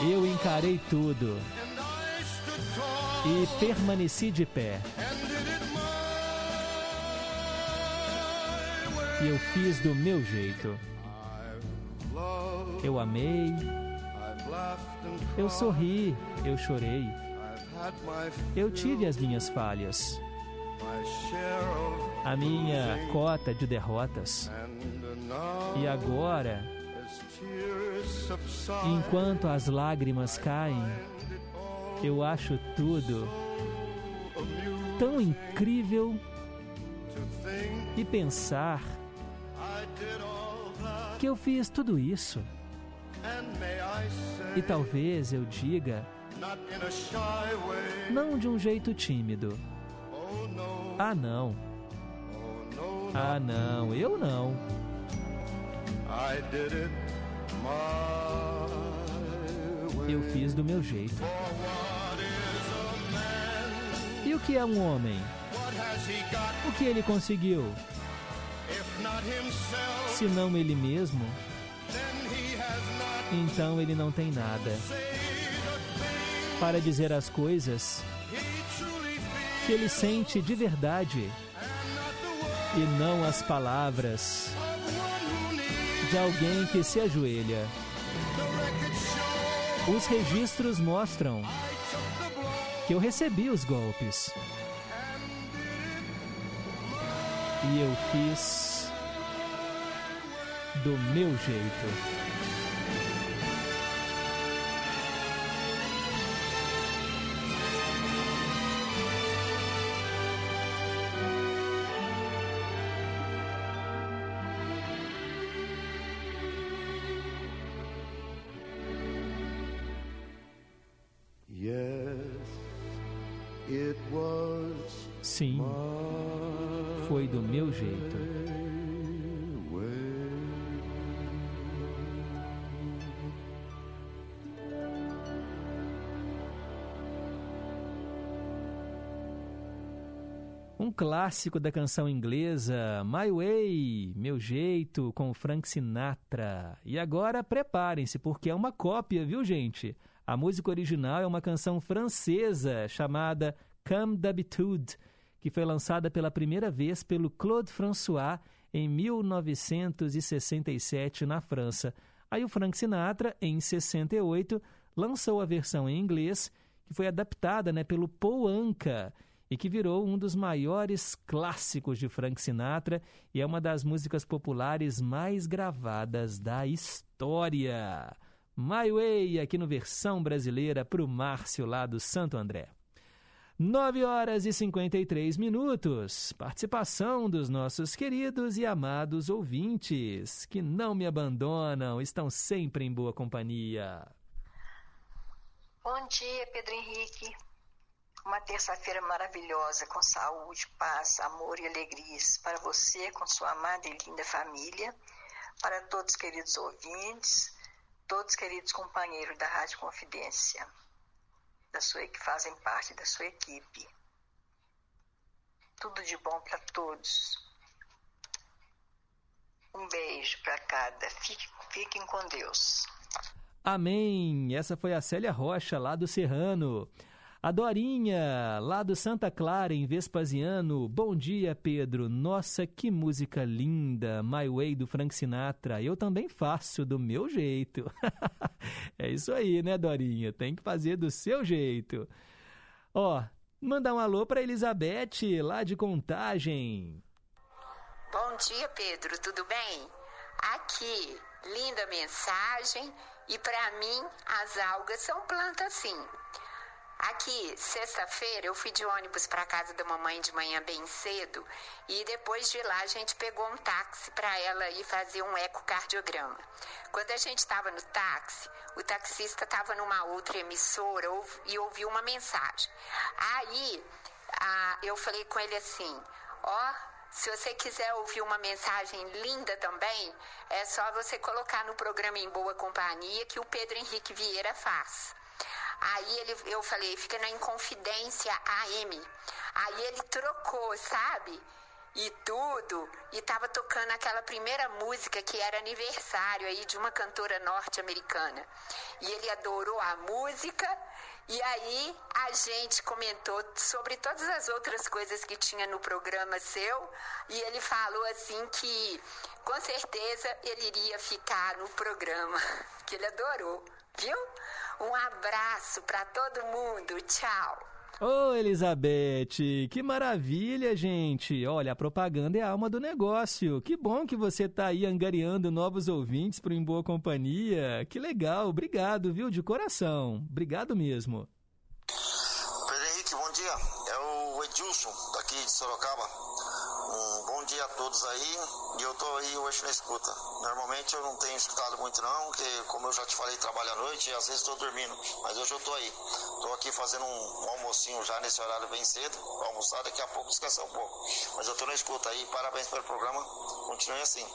Eu encarei tudo e permaneci de pé. E eu fiz do meu jeito. Eu amei, eu sorri, eu chorei. Eu tive as minhas falhas, a minha cota de derrotas. E agora, enquanto as lágrimas caem, eu acho tudo tão incrível e pensar que eu fiz tudo isso. E talvez eu diga, não de um jeito tímido. Ah, não. Ah, não. Eu não. Eu fiz do meu jeito. E o que é um homem? O que ele conseguiu? Se não ele mesmo, então ele não tem nada. Para dizer as coisas que ele sente de verdade e não as palavras de alguém que se ajoelha. Os registros mostram que eu recebi os golpes e eu fiz do meu jeito. Clássico da canção inglesa, My Way, Meu Jeito, com Frank Sinatra. E agora preparem-se, porque é uma cópia, viu, gente? A música original é uma canção francesa chamada Comme d'habitude, que foi lançada pela primeira vez pelo Claude François em 1967 na França. Aí o Frank Sinatra, em 68, lançou a versão em inglês, que foi adaptada né, pelo Paul Anka e que virou um dos maiores clássicos de Frank Sinatra e é uma das músicas populares mais gravadas da história. My Way, aqui no versão brasileira, para o Márcio lá do Santo André. 9 horas e 53 minutos. Participação dos nossos queridos e amados ouvintes, que não me abandonam, estão sempre em boa companhia. Bom dia, Pedro Henrique. Uma terça-feira maravilhosa, com saúde, paz, amor e alegrias para você, com sua amada e linda família, para todos os queridos ouvintes, todos os queridos companheiros da Rádio Confidência, da sua, que fazem parte da sua equipe. Tudo de bom para todos. Um beijo para cada. Fique, fiquem com Deus. Amém. Essa foi a Célia Rocha, lá do Serrano. A Dorinha, lá do Santa Clara, em Vespasiano. Bom dia, Pedro. Nossa, que música linda. My Way, do Frank Sinatra. Eu também faço do meu jeito. [laughs] é isso aí, né, Dorinha? Tem que fazer do seu jeito. Ó, mandar um alô para Elizabeth, lá de Contagem. Bom dia, Pedro. Tudo bem? Aqui, linda mensagem. E para mim, as algas são plantas sim. Aqui, sexta-feira, eu fui de ônibus para casa da mamãe de manhã bem cedo e depois de lá a gente pegou um táxi para ela ir fazer um ecocardiograma. Quando a gente estava no táxi, o taxista estava numa outra emissora e ouviu uma mensagem. Aí a, eu falei com ele assim: ó. Se você quiser ouvir uma mensagem linda também, é só você colocar no programa Em Boa Companhia que o Pedro Henrique Vieira faz. Aí ele, eu falei, fica na Inconfidência AM. Aí ele trocou, sabe? E tudo. E tava tocando aquela primeira música que era aniversário aí de uma cantora norte-americana. E ele adorou a música. E aí a gente comentou sobre todas as outras coisas que tinha no programa seu. E ele falou assim que com certeza ele iria ficar no programa. [laughs] Que ele adorou, viu? Um abraço para todo mundo. Tchau. Ô, Elizabeth, que maravilha, gente! Olha, a propaganda é a alma do negócio. Que bom que você tá aí angariando novos ouvintes para Em Boa Companhia. Que legal, obrigado, viu? De coração. Obrigado mesmo. Pedro Henrique, bom dia. Edilson, daqui de Sorocaba. Um bom dia a todos aí. E eu tô aí hoje na escuta. Normalmente eu não tenho escutado muito não, porque como eu já te falei, trabalho à noite e às vezes estou dormindo. Mas hoje eu tô aí. Tô aqui fazendo um, um almocinho já nesse horário bem cedo. Vou almoçar daqui a pouco descansar um pouco. Mas eu tô na escuta aí. Parabéns pelo programa. Continue assim.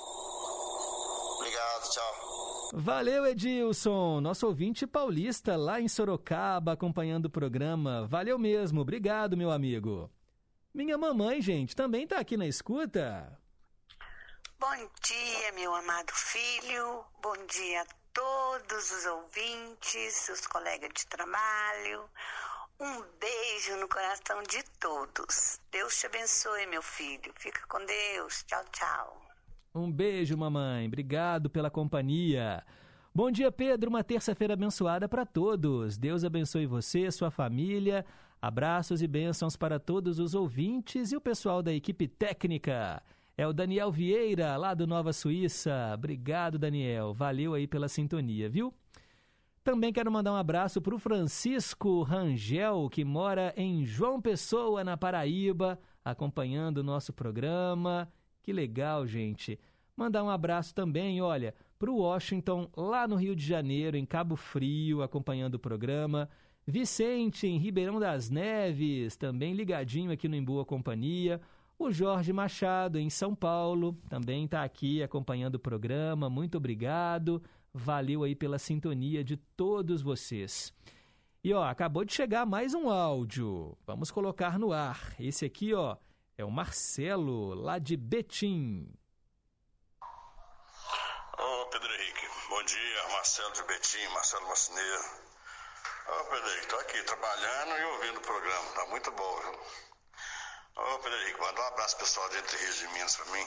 Obrigado, tchau. Valeu, Edilson, nosso ouvinte paulista lá em Sorocaba, acompanhando o programa. Valeu mesmo, obrigado, meu amigo. Minha mamãe, gente, também tá aqui na escuta. Bom dia, meu amado filho. Bom dia a todos os ouvintes, os colegas de trabalho. Um beijo no coração de todos. Deus te abençoe, meu filho. Fica com Deus. Tchau, tchau. Um beijo, mamãe. Obrigado pela companhia. Bom dia, Pedro. Uma terça-feira abençoada para todos. Deus abençoe você, sua família. Abraços e bênçãos para todos os ouvintes e o pessoal da equipe técnica. É o Daniel Vieira, lá do Nova Suíça. Obrigado, Daniel. Valeu aí pela sintonia, viu? Também quero mandar um abraço para o Francisco Rangel, que mora em João Pessoa, na Paraíba, acompanhando o nosso programa. Que legal, gente. Mandar um abraço também, olha, para o Washington, lá no Rio de Janeiro, em Cabo Frio, acompanhando o programa. Vicente, em Ribeirão das Neves, também ligadinho aqui no Em Boa Companhia. O Jorge Machado, em São Paulo, também está aqui acompanhando o programa. Muito obrigado. Valeu aí pela sintonia de todos vocês. E ó, acabou de chegar mais um áudio. Vamos colocar no ar. Esse aqui, ó, é o Marcelo, lá de Betim. Ô Pedro Henrique, bom dia, Marcelo de Betim, Marcelo Macineiro. Ô Pedro Henrique, tô aqui trabalhando e ouvindo o programa, tá muito bom, viu? Ô Pedro Henrique, manda um abraço pessoal de Entre Rios de Minas pra mim.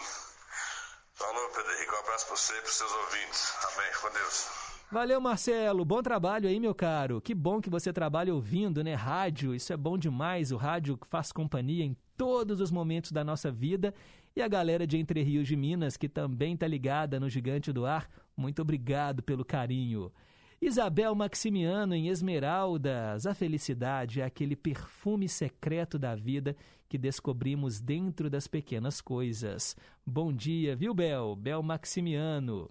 Falou, Pedro Henrique, um abraço pra você e pros seus ouvintes. Amém, com Deus. Valeu, Marcelo. Bom trabalho aí, meu caro. Que bom que você trabalha ouvindo, né? Rádio, isso é bom demais. O rádio faz companhia em todos os momentos da nossa vida. E a galera de Entre Rios de Minas, que também tá ligada no Gigante do Ar, muito obrigado pelo carinho. Isabel Maximiano em Esmeraldas. A felicidade é aquele perfume secreto da vida que descobrimos dentro das pequenas coisas. Bom dia, viu, Bel? Bel Maximiano.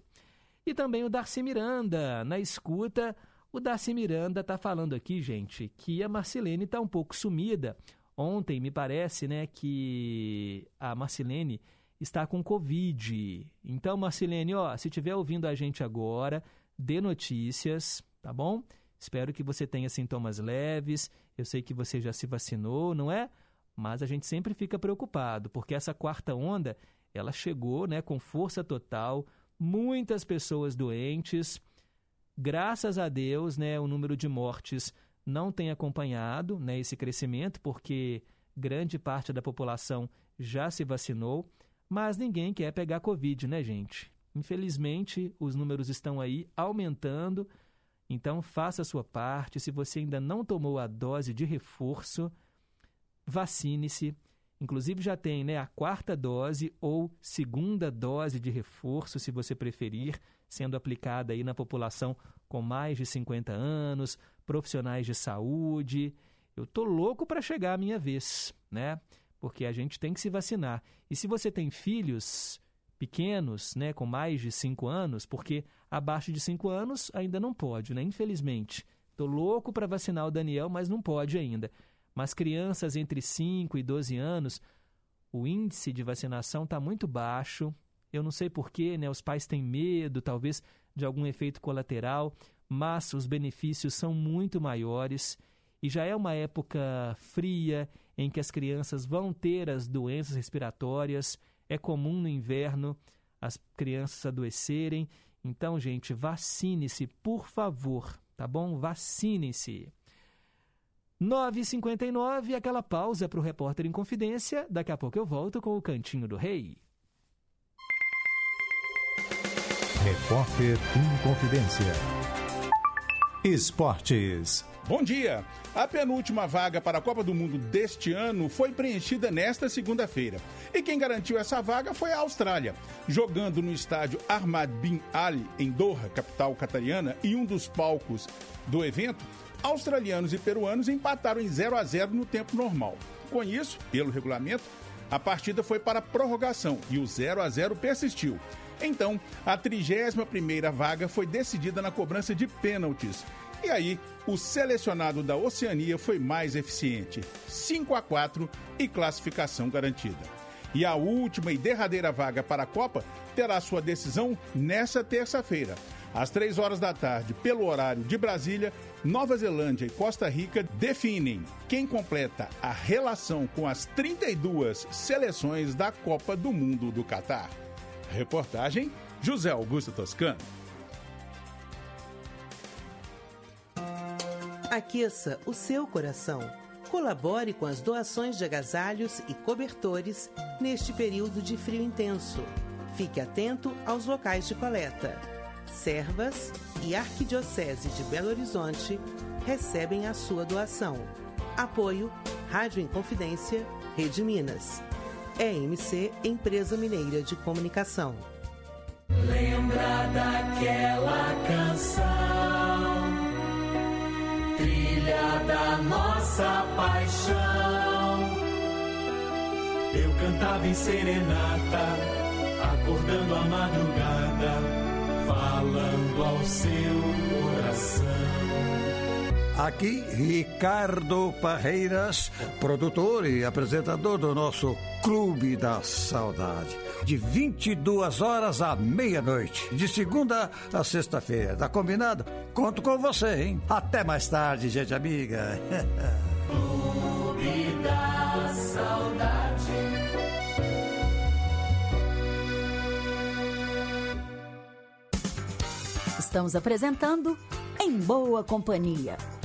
E também o Darcy Miranda, na escuta. O Darcy Miranda está falando aqui, gente, que a Marcelene está um pouco sumida. Ontem, me parece, né, que a Marcelene está com Covid. Então, Marcelene, ó, se estiver ouvindo a gente agora, dê notícias, tá bom? Espero que você tenha sintomas leves. Eu sei que você já se vacinou, não é? Mas a gente sempre fica preocupado, porque essa quarta onda, ela chegou, né, com força total, muitas pessoas doentes. Graças a Deus, né, o número de mortes não tem acompanhado né, esse crescimento, porque grande parte da população já se vacinou, mas ninguém quer pegar Covid, né, gente? Infelizmente, os números estão aí aumentando, então faça a sua parte. Se você ainda não tomou a dose de reforço, vacine-se. Inclusive já tem né, a quarta dose ou segunda dose de reforço, se você preferir, sendo aplicada aí na população com mais de 50 anos, profissionais de saúde. Eu tô louco para chegar a minha vez, né? Porque a gente tem que se vacinar. E se você tem filhos pequenos, né, com mais de 5 anos, porque abaixo de 5 anos ainda não pode, né? Infelizmente. Tô louco para vacinar o Daniel, mas não pode ainda. Mas crianças entre 5 e 12 anos, o índice de vacinação está muito baixo. Eu não sei porquê, né? Os pais têm medo, talvez, de algum efeito colateral, mas os benefícios são muito maiores. E já é uma época fria em que as crianças vão ter as doenças respiratórias. É comum no inverno as crianças adoecerem. Então, gente, vacine-se, por favor, tá bom? Vacinem-se. 9h59, aquela pausa para o repórter em confidência. Daqui a pouco eu volto com o Cantinho do Rei. Repórter em confidência. Esportes. Bom dia! A penúltima vaga para a Copa do Mundo deste ano foi preenchida nesta segunda-feira. E quem garantiu essa vaga foi a Austrália. Jogando no estádio Ahmad Bin Ali, em Doha, capital catariana, e um dos palcos do evento, australianos e peruanos empataram em 0 a 0 no tempo normal. Com isso, pelo regulamento, a partida foi para prorrogação e o 0 a 0 persistiu. Então, a 31ª vaga foi decidida na cobrança de pênaltis. E aí, o selecionado da Oceania foi mais eficiente, 5 a 4 e classificação garantida. E a última e derradeira vaga para a Copa terá sua decisão nesta terça-feira, às 3 horas da tarde, pelo horário de Brasília, Nova Zelândia e Costa Rica definem quem completa a relação com as 32 seleções da Copa do Mundo do Catar. Reportagem José Augusto Toscano. Aqueça o seu coração. Colabore com as doações de agasalhos e cobertores neste período de frio intenso. Fique atento aos locais de coleta. Servas e Arquidiocese de Belo Horizonte recebem a sua doação. Apoio Rádio Inconfidência, Rede Minas. EMC Empresa Mineira de Comunicação. Lembra daquela canção, trilha da nossa paixão. Eu cantava em serenata, acordando a madrugada, falando ao seu coração. Aqui, Ricardo Parreiras, produtor e apresentador do nosso Clube da Saudade. De 22 horas à meia-noite, de segunda a sexta-feira. Tá combinado? Conto com você, hein? Até mais tarde, gente amiga. Clube da Saudade. Estamos apresentando Em Boa Companhia,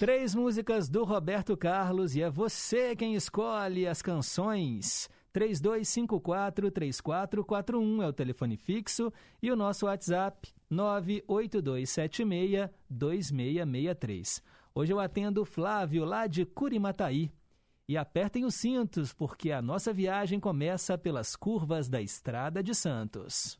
Três músicas do Roberto Carlos e é você quem escolhe as canções. 3254-3441 é o telefone fixo e o nosso WhatsApp 98276-2663. Hoje eu atendo Flávio lá de Curimataí. E apertem os cintos porque a nossa viagem começa pelas curvas da Estrada de Santos.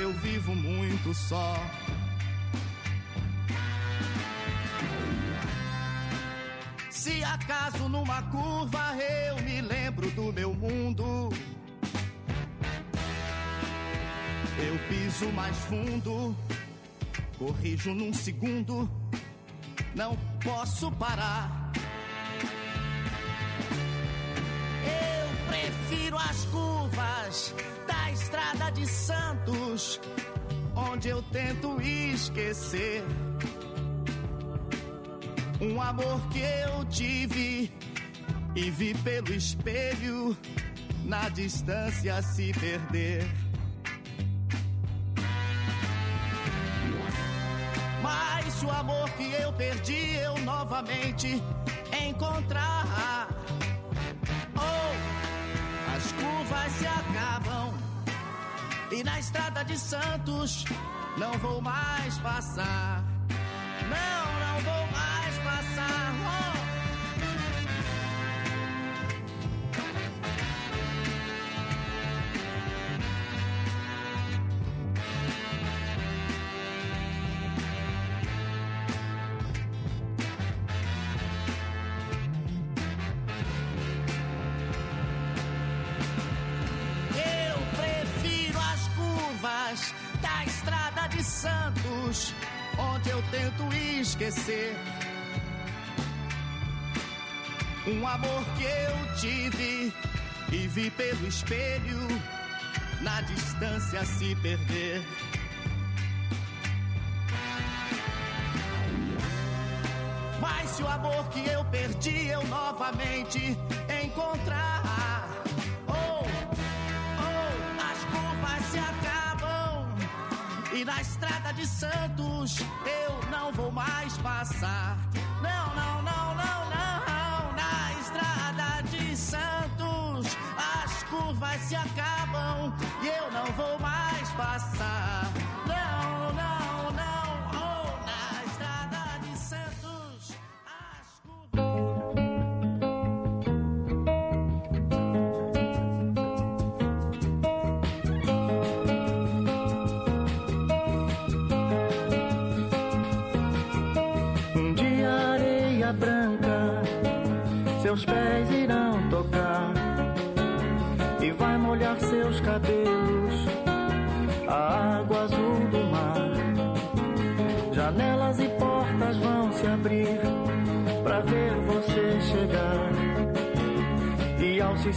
Eu vivo muito só. Se acaso numa curva eu me lembro do meu mundo, eu piso mais fundo, corrijo num segundo, não posso parar. Onde eu tento esquecer um amor que eu tive e vi pelo espelho na distância se perder. Mas o amor que eu perdi eu novamente encontrar, oh, as curvas se acabam e na estrada de Santos não vou mais passar. Não, um amor que eu tive e vi pelo espelho na distância se perder. Mas se o amor que eu perdi eu novamente encontrar, oh, oh, as curvas se acabam e na estrada de Santos eu não vou mais passar. Não, não, não, não. Santos, as curvas se acabam e eu não vou mais passar.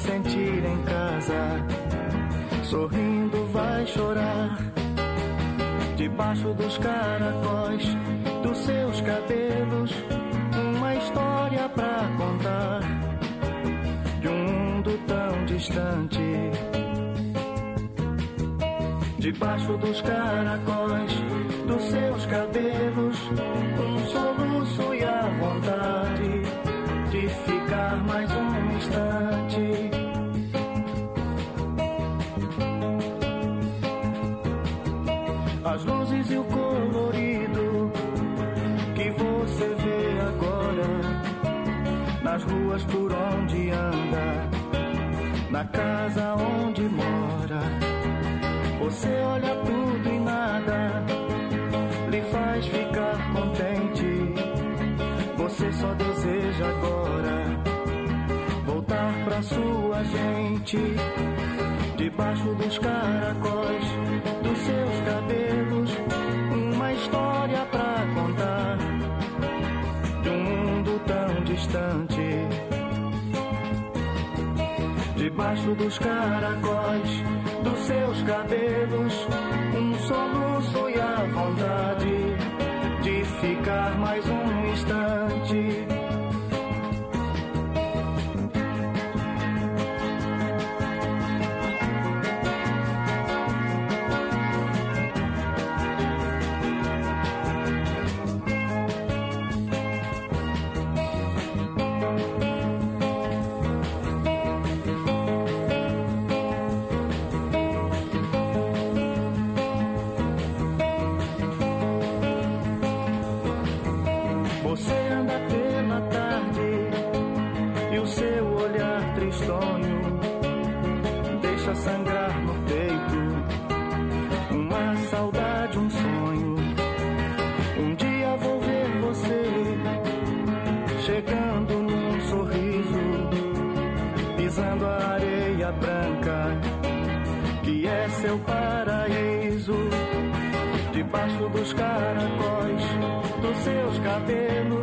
Sentir em casa, sorrindo vai chorar. Debaixo dos caracóis dos seus cabelos, uma história pra contar de um mundo tão distante. Debaixo dos caracóis dos seus cabelos, um soluço e a vontade de ficar mais um instante. Casa onde mora. Você olha tudo e nada lhe faz ficar contente. Você só deseja agora voltar pra sua gente. Debaixo dos caracóis Debaixo dos caracóis dos seus cabelos, um soluço e a vontade de ficar mais um instante. Seus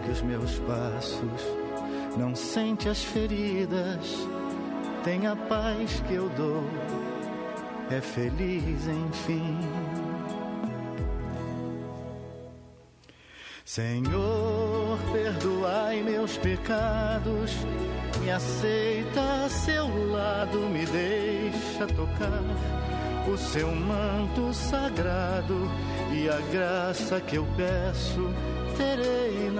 Segue os meus passos não sente as feridas, tem a paz que eu dou, é feliz enfim. Senhor, perdoai meus pecados, me aceita a seu lado, me deixa tocar o seu manto sagrado e a graça que eu peço terei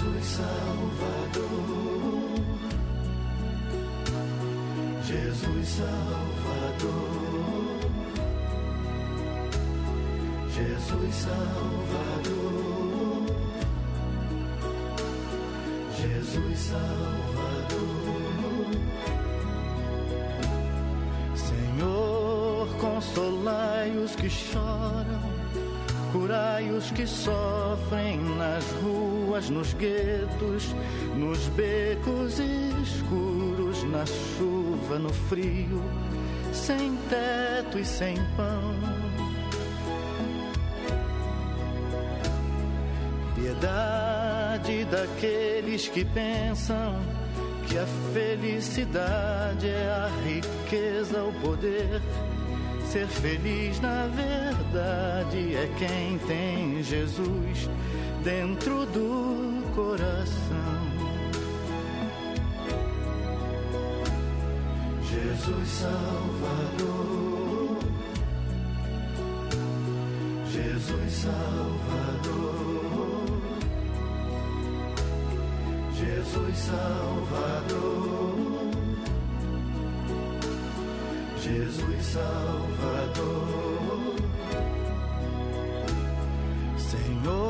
Jesus Salvador, Jesus Salvador, Jesus Salvador, Jesus Salvador. Senhor, consolai os que choram, curai os que sofrem nas ruas, nos guetos, nos becos escuros, na chuva, no frio, sem teto e sem pão. Piedade daqueles que pensam que a felicidade é a riqueza, o poder. Ser feliz na verdade é quem tem Jesus dentro do coração. Jesus Salvador, Jesus Salvador, Jesus Salvador, Jesus Salvador. Senhor,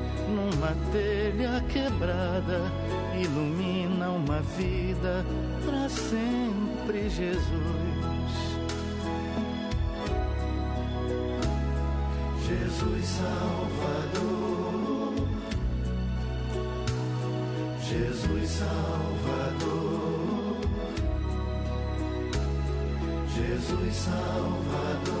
numa telha quebrada ilumina uma vida para sempre, Jesus. Jesus Salvador, Jesus Salvador, Jesus Salvador,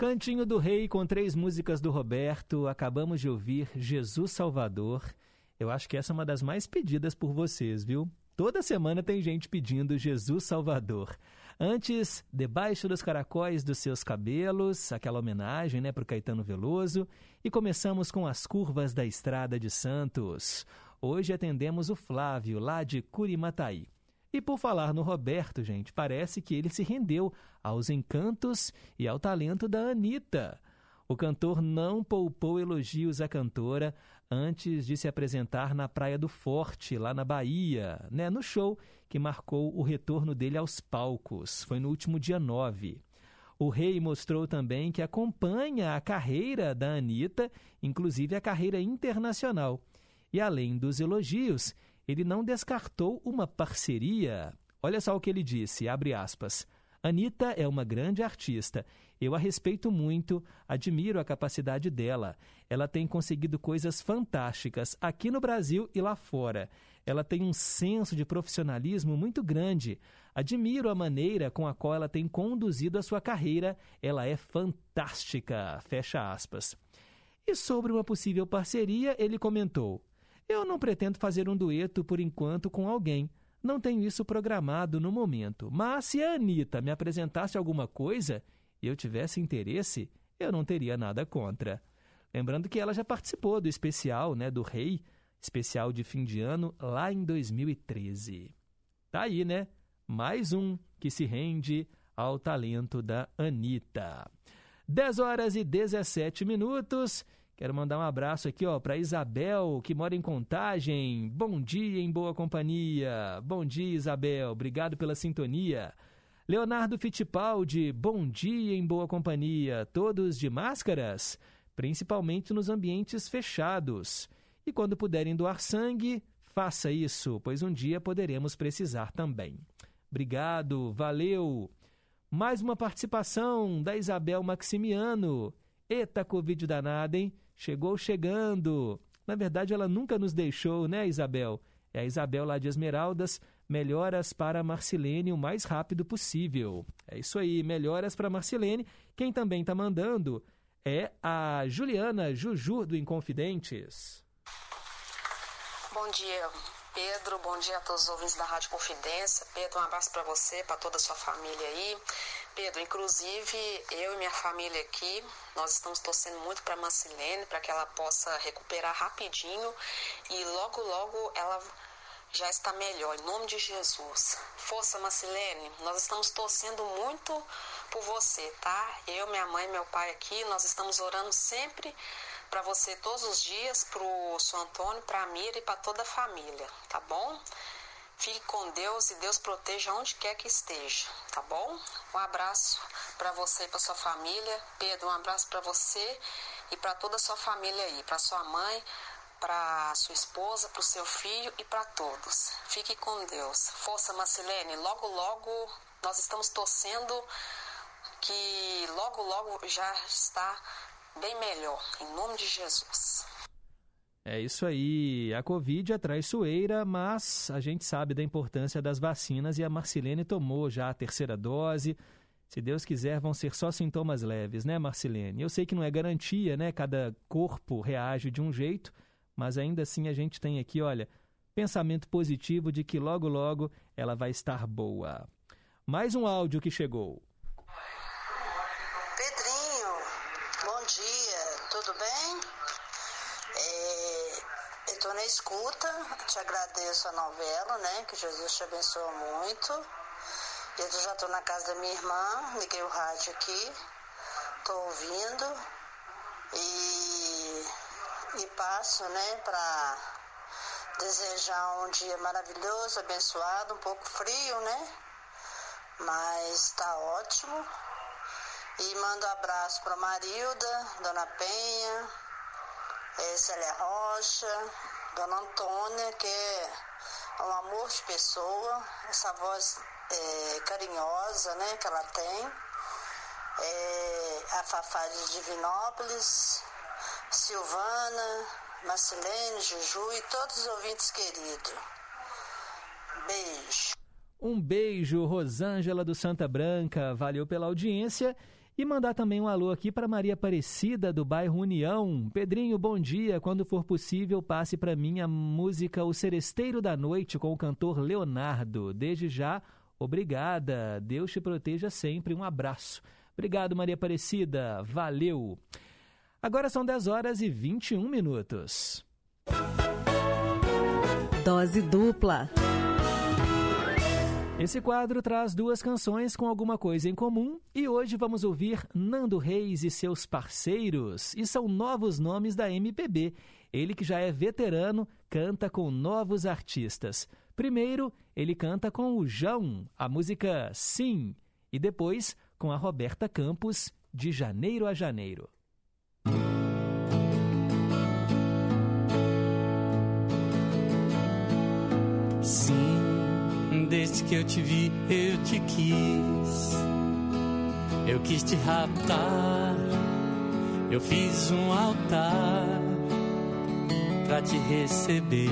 Cantinho do Rei com três músicas do Roberto. Acabamos de ouvir Jesus Salvador. Eu acho que essa é uma das mais pedidas por vocês, viu? Toda semana tem gente pedindo Jesus Salvador. Antes, debaixo dos caracóis dos seus cabelos, aquela homenagem né, para o Caetano Veloso. E começamos com as curvas da Estrada de Santos. Hoje atendemos o Flávio, lá de Curimataí. E por falar no Roberto, gente, parece que ele se rendeu aos encantos e ao talento da Anitta. O cantor não poupou elogios à cantora antes de se apresentar na Praia do Forte, lá na Bahia, né, no show que marcou o retorno dele aos palcos. Foi no último dia 9. O rei mostrou também que acompanha a carreira da Anitta, inclusive a carreira internacional. E além dos elogios, ele não descartou uma parceria. Olha só o que ele disse, abre aspas. Anitta é uma grande artista. Eu a respeito muito, admiro a capacidade dela. Ela tem conseguido coisas fantásticas aqui no Brasil e lá fora. Ela tem um senso de profissionalismo muito grande. Admiro a maneira com a qual ela tem conduzido a sua carreira. Ela é fantástica. Fecha aspas. E sobre uma possível parceria, ele comentou: Eu não pretendo fazer um dueto por enquanto com alguém. Não tenho isso programado no momento, mas se a Anitta me apresentasse alguma coisa e eu tivesse interesse, eu não teria nada contra. Lembrando que ela já participou do especial né, do Rei, especial de fim de ano, lá em 2013. Tá aí, né? Mais um que se rende ao talento da Anitta. 10 horas e 17 minutos. Quero mandar um abraço aqui ó para Isabel, que mora em Contagem. Bom dia em boa companhia. Bom dia, Isabel. Obrigado pela sintonia. Leonardo Fittipaldi, bom dia em boa companhia. Todos de máscaras, principalmente nos ambientes fechados. E quando puderem doar sangue, faça isso, pois um dia poderemos precisar também. Obrigado, valeu. Mais uma participação da Isabel Maximiano. Eita, Covid danada, hein? Chegou chegando. Na verdade, ela nunca nos deixou, né, Isabel? É a Isabel lá de Esmeraldas. Melhoras para Marcilene o mais rápido possível. É isso aí, melhoras para Marcilene. Quem também está mandando é a Juliana Juju do Inconfidentes. Bom dia, Pedro. Bom dia a todos os ouvintes da Rádio Confidência. Pedro, um abraço para você, para toda a sua família aí. Pedro, inclusive eu e minha família aqui, nós estamos torcendo muito para Marcilene, para que ela possa recuperar rapidinho e logo, logo ela já está melhor, em nome de Jesus. Força, Marcilene, nós estamos torcendo muito por você, tá? Eu, minha mãe meu pai aqui, nós estamos orando sempre para você todos os dias, para o seu Antônio, para a Mira e para toda a família, tá bom? Fique com Deus e Deus proteja onde quer que esteja, tá bom? Um abraço para você e para sua família. Pedro, um abraço para você e para toda a sua família aí, para sua mãe, para sua esposa, para o seu filho e para todos. Fique com Deus. Força, Marcelene. Logo, logo nós estamos torcendo que logo, logo já está bem melhor. Em nome de Jesus. É isso aí. A Covid é traiçoeira, mas a gente sabe da importância das vacinas e a Marcilene tomou já a terceira dose. Se Deus quiser, vão ser só sintomas leves, né, Marcilene? Eu sei que não é garantia, né? Cada corpo reage de um jeito, mas ainda assim a gente tem aqui, olha, pensamento positivo de que logo, logo ela vai estar boa. Mais um áudio que chegou. Pedrinho, bom dia, tudo bem? É, eu estou na escuta, te agradeço a novela, né? Que Jesus te abençoa muito. Eu já estou na casa da minha irmã, liguei o rádio aqui, estou ouvindo e, e passo, né, para desejar um dia maravilhoso, abençoado, um pouco frio, né? Mas está ótimo. E mando um abraço para Marilda, Dona Penha, é, Célia Rocha, Dona Antônia, que é um amor de pessoa, essa voz é, carinhosa né, que ela tem. É, a Fafá de Divinópolis, Silvana, Marcelene, Juju e todos os ouvintes queridos. Beijo. Um beijo, Rosângela do Santa Branca. Valeu pela audiência. E mandar também um alô aqui para Maria Aparecida, do bairro União. Pedrinho, bom dia. Quando for possível, passe para mim a música O Seresteiro da Noite com o cantor Leonardo. Desde já, obrigada. Deus te proteja sempre. Um abraço. Obrigado, Maria Aparecida. Valeu. Agora são 10 horas e 21 minutos. Dose dupla. Esse quadro traz duas canções com alguma coisa em comum e hoje vamos ouvir Nando Reis e seus parceiros. E são novos nomes da MPB. Ele que já é veterano, canta com novos artistas. Primeiro, ele canta com o João, a música Sim, e depois com a Roberta Campos, de Janeiro a Janeiro. Sim, desde que eu te vi, eu te quis. Eu quis te raptar, eu fiz um altar pra te receber.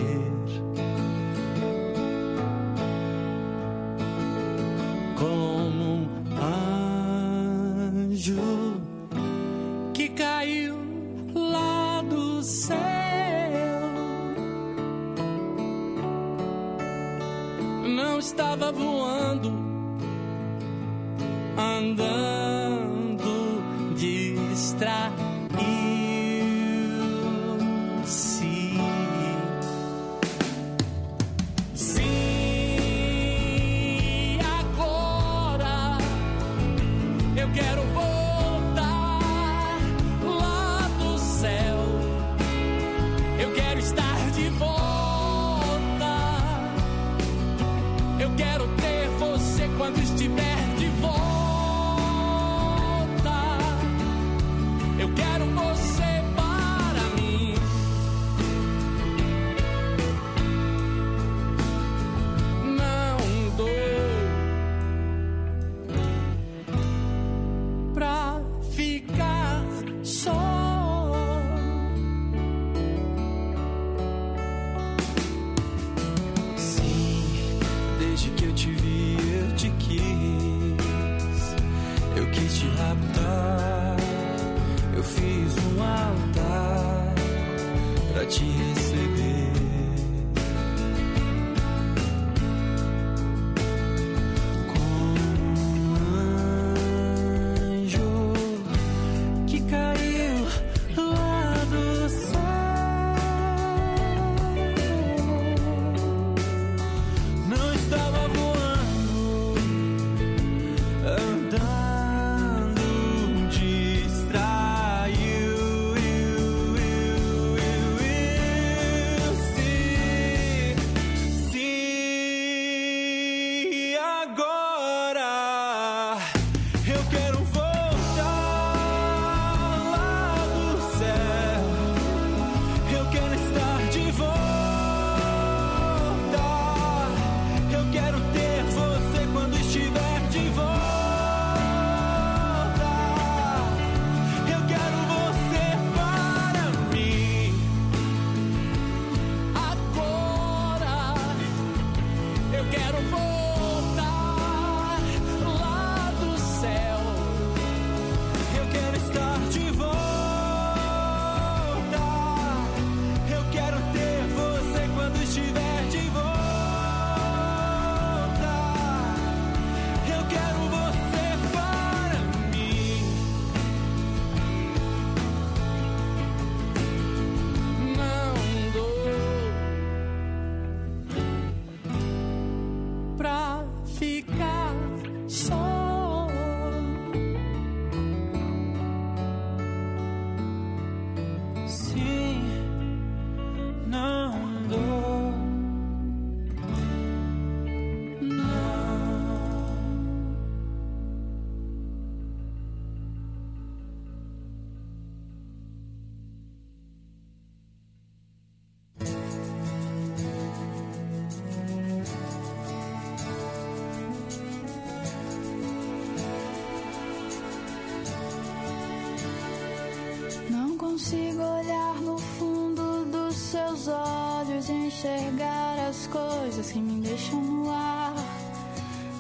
Consigo olhar no fundo dos seus olhos e enxergar as coisas que me deixam no ar,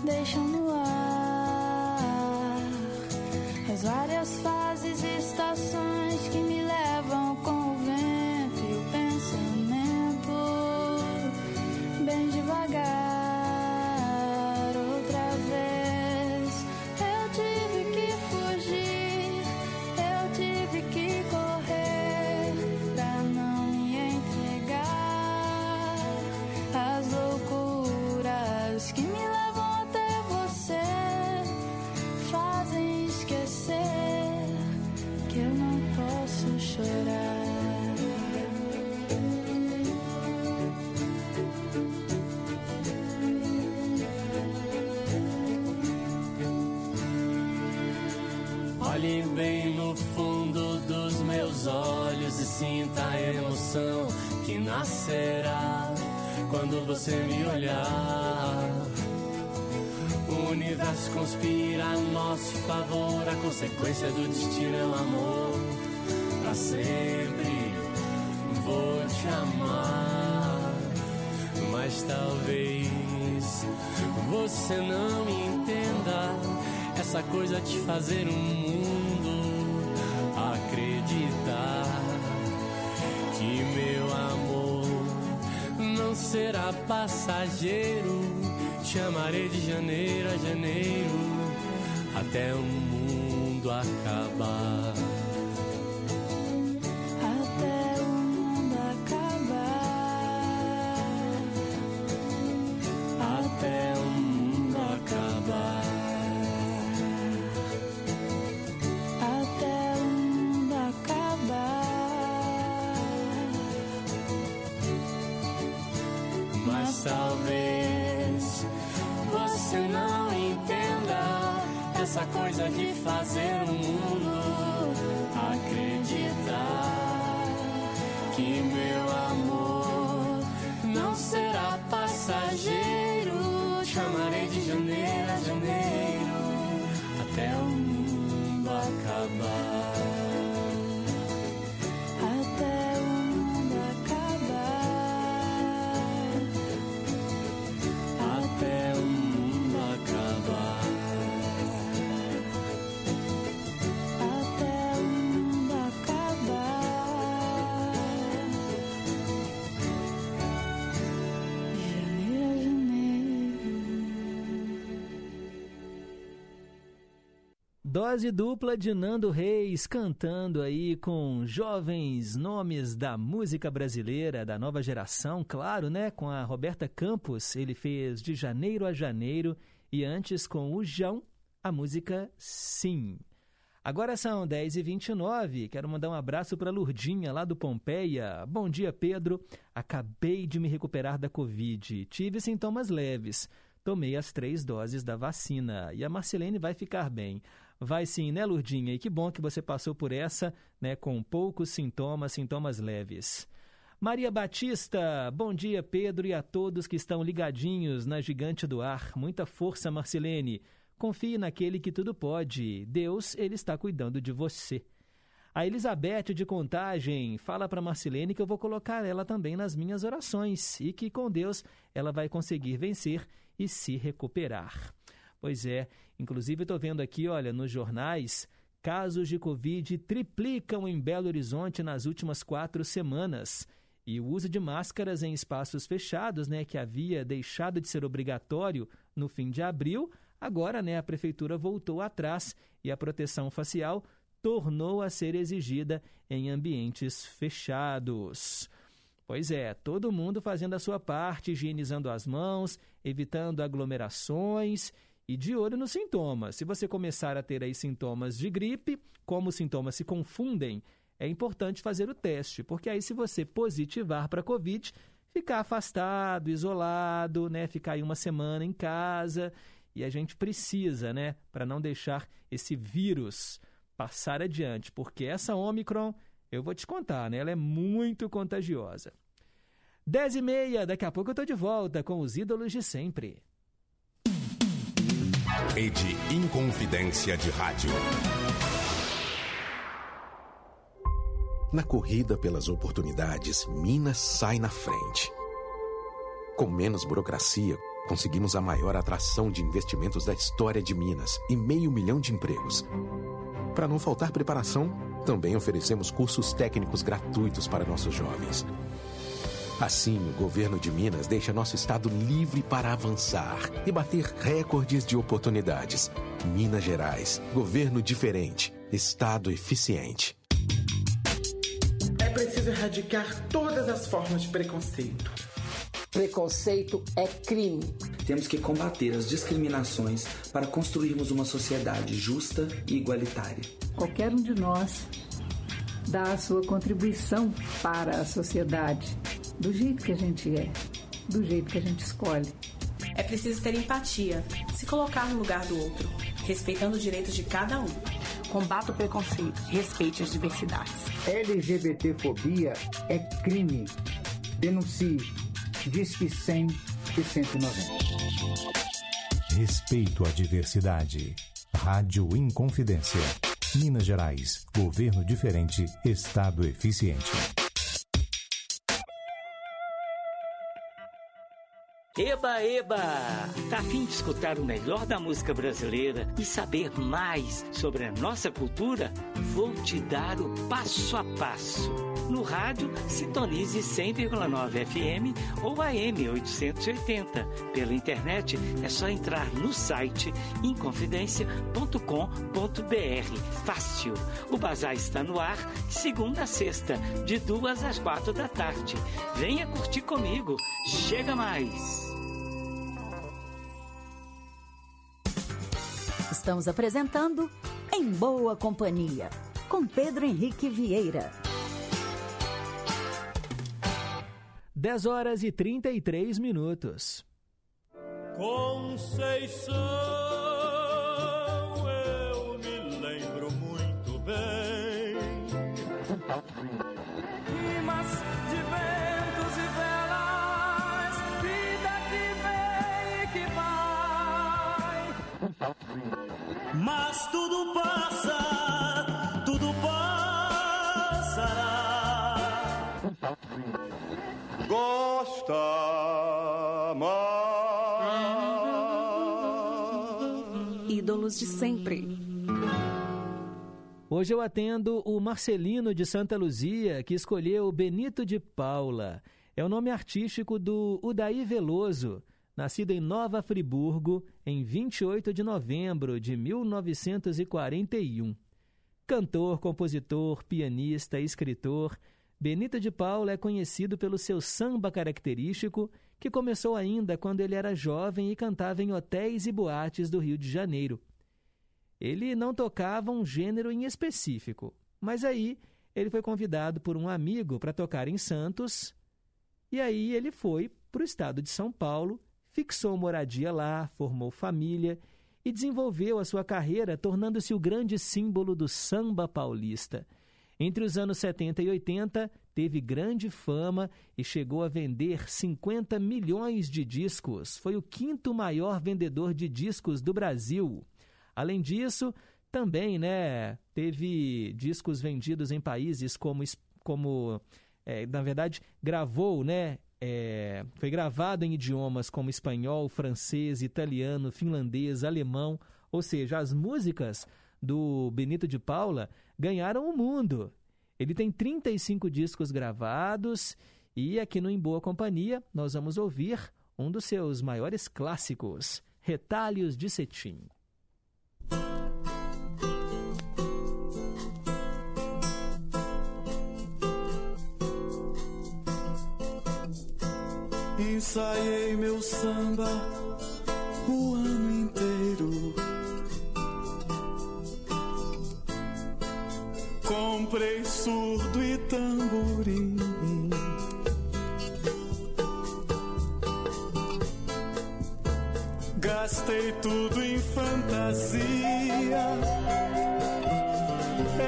deixam no ar. As várias fases e estações que me dos meus olhos e sinta a emoção que nascerá quando você me olhar. O universo conspira a nosso favor, a consequência do destino é o amor. Pra sempre vou te amar, mas talvez você não entenda. Essa coisa de fazer um mundo será passageiro. Te amarei de janeiro a janeiro até o mundo acabar. De fazer o mundo Dose dupla de Nando Reis cantando aí com jovens nomes da música brasileira, da nova geração, claro, né? Com a Roberta Campos, ele fez de janeiro a janeiro e antes com o João, a música Sim. Agora são 10h29, quero mandar um abraço para Lurdinha, lá do Pompeia. Bom dia, Pedro. Acabei de me recuperar da Covid. Tive sintomas leves. Tomei as três doses da vacina e a Marcelene vai ficar bem. Vai sim, né, Lurdinha? E que bom que você passou por essa, né, com poucos sintomas, sintomas leves. Maria Batista, bom dia, Pedro, e a todos que estão ligadinhos na Gigante do Ar. Muita força, Marcelene. Confie naquele que tudo pode. Deus, ele está cuidando de você. A Elizabeth de Contagem fala para Marcelene que eu vou colocar ela também nas minhas orações e que com Deus ela vai conseguir vencer e se recuperar. Pois é, inclusive estou vendo aqui, olha, nos jornais, casos de Covid triplicam em Belo Horizonte nas últimas quatro semanas. E o uso de máscaras em espaços fechados, né, que havia deixado de ser obrigatório no fim de abril, agora, né, a prefeitura voltou atrás e a proteção facial tornou a ser exigida em ambientes fechados. Pois é, todo mundo fazendo a sua parte, higienizando as mãos, evitando aglomerações e de olho nos sintomas. Se você começar a ter aí sintomas de gripe, como os sintomas se confundem, é importante fazer o teste, porque aí se você positivar para Covid, ficar afastado, isolado, né, ficar aí uma semana em casa, e a gente precisa, né, para não deixar esse vírus passar adiante, porque essa Omicron, eu vou te contar, né, ela é muito contagiosa. 10 e meia, daqui a pouco eu tô de volta com os ídolos de sempre. Rede Inconfidência de Rádio. Na corrida pelas oportunidades, Minas sai na frente. Com menos burocracia, conseguimos a maior atração de investimentos da história de Minas e meio milhão de empregos. Para não faltar preparação, também oferecemos cursos técnicos gratuitos para nossos jovens. Assim, o governo de Minas deixa nosso estado livre para avançar e bater recordes de oportunidades. Minas Gerais, governo diferente, estado eficiente. É preciso erradicar todas as formas de preconceito. Preconceito é crime. Temos que combater as discriminações para construirmos uma sociedade justa e igualitária. Qualquer um de nós dá a sua contribuição para a sociedade, do jeito que a gente é, do jeito que a gente escolhe. É preciso ter empatia, se colocar no lugar do outro, respeitando os direitos de cada um. Combata o preconceito. Respeite as diversidades. LGBTfobia é crime. Denuncie. Disque 100 e 190. Respeito à diversidade. Rádio Inconfidência. Minas Gerais. Governo diferente. Estado eficiente. Eba, eba! Tá afim de escutar o melhor da música brasileira e saber mais sobre a nossa cultura? Vou te dar o passo a passo. No rádio, sintonize 100,9 FM ou AM 880. Pela internet, é só entrar no site inconfidencia.com.br. Fácil. O bazar está no ar, segunda a sexta, de duas às quatro da tarde. Venha curtir comigo. Chega mais! Estamos apresentando Em Boa Companhia, com Pedro Henrique Vieira. 10 horas e 33 minutos. Conceição, eu me lembro muito bem. Ídolos de sempre. Hoje eu atendo o Marcelino de Santa Luzia, que escolheu Benito de Paula. É o nome artístico do Udaí Veloso, nascido em Nova Friburgo em 28 de novembro de 1941. Cantor, compositor, pianista, escritor, Benito de Paula é conhecido pelo seu samba característico, que começou ainda quando ele era jovem e cantava em hotéis e boates do Rio de Janeiro. Ele não tocava um gênero em específico, mas aí ele foi convidado por um amigo para tocar em Santos, e aí ele foi para o estado de São Paulo, fixou moradia lá, formou família e desenvolveu a sua carreira, tornando-se o grande símbolo do samba paulista. Entre os anos 70 e 80, teve grande fama e chegou a vender 50 milhões de discos. Foi o quinto maior vendedor de discos do Brasil. Além disso, também né, teve discos vendidos em países como, como é, na verdade, gravou, né, é, foi gravado em idiomas como espanhol, francês, italiano, finlandês, alemão, ou seja, as músicas do Benito de Paula ganharam o mundo. Ele tem 35 discos gravados e aqui no Em Boa Companhia nós vamos ouvir um dos seus maiores clássicos, Retalhos de Cetim. Ensaiei meu samba o ano inteiro. Comprei surdo e tamborim. Gastei tudo em fantasia.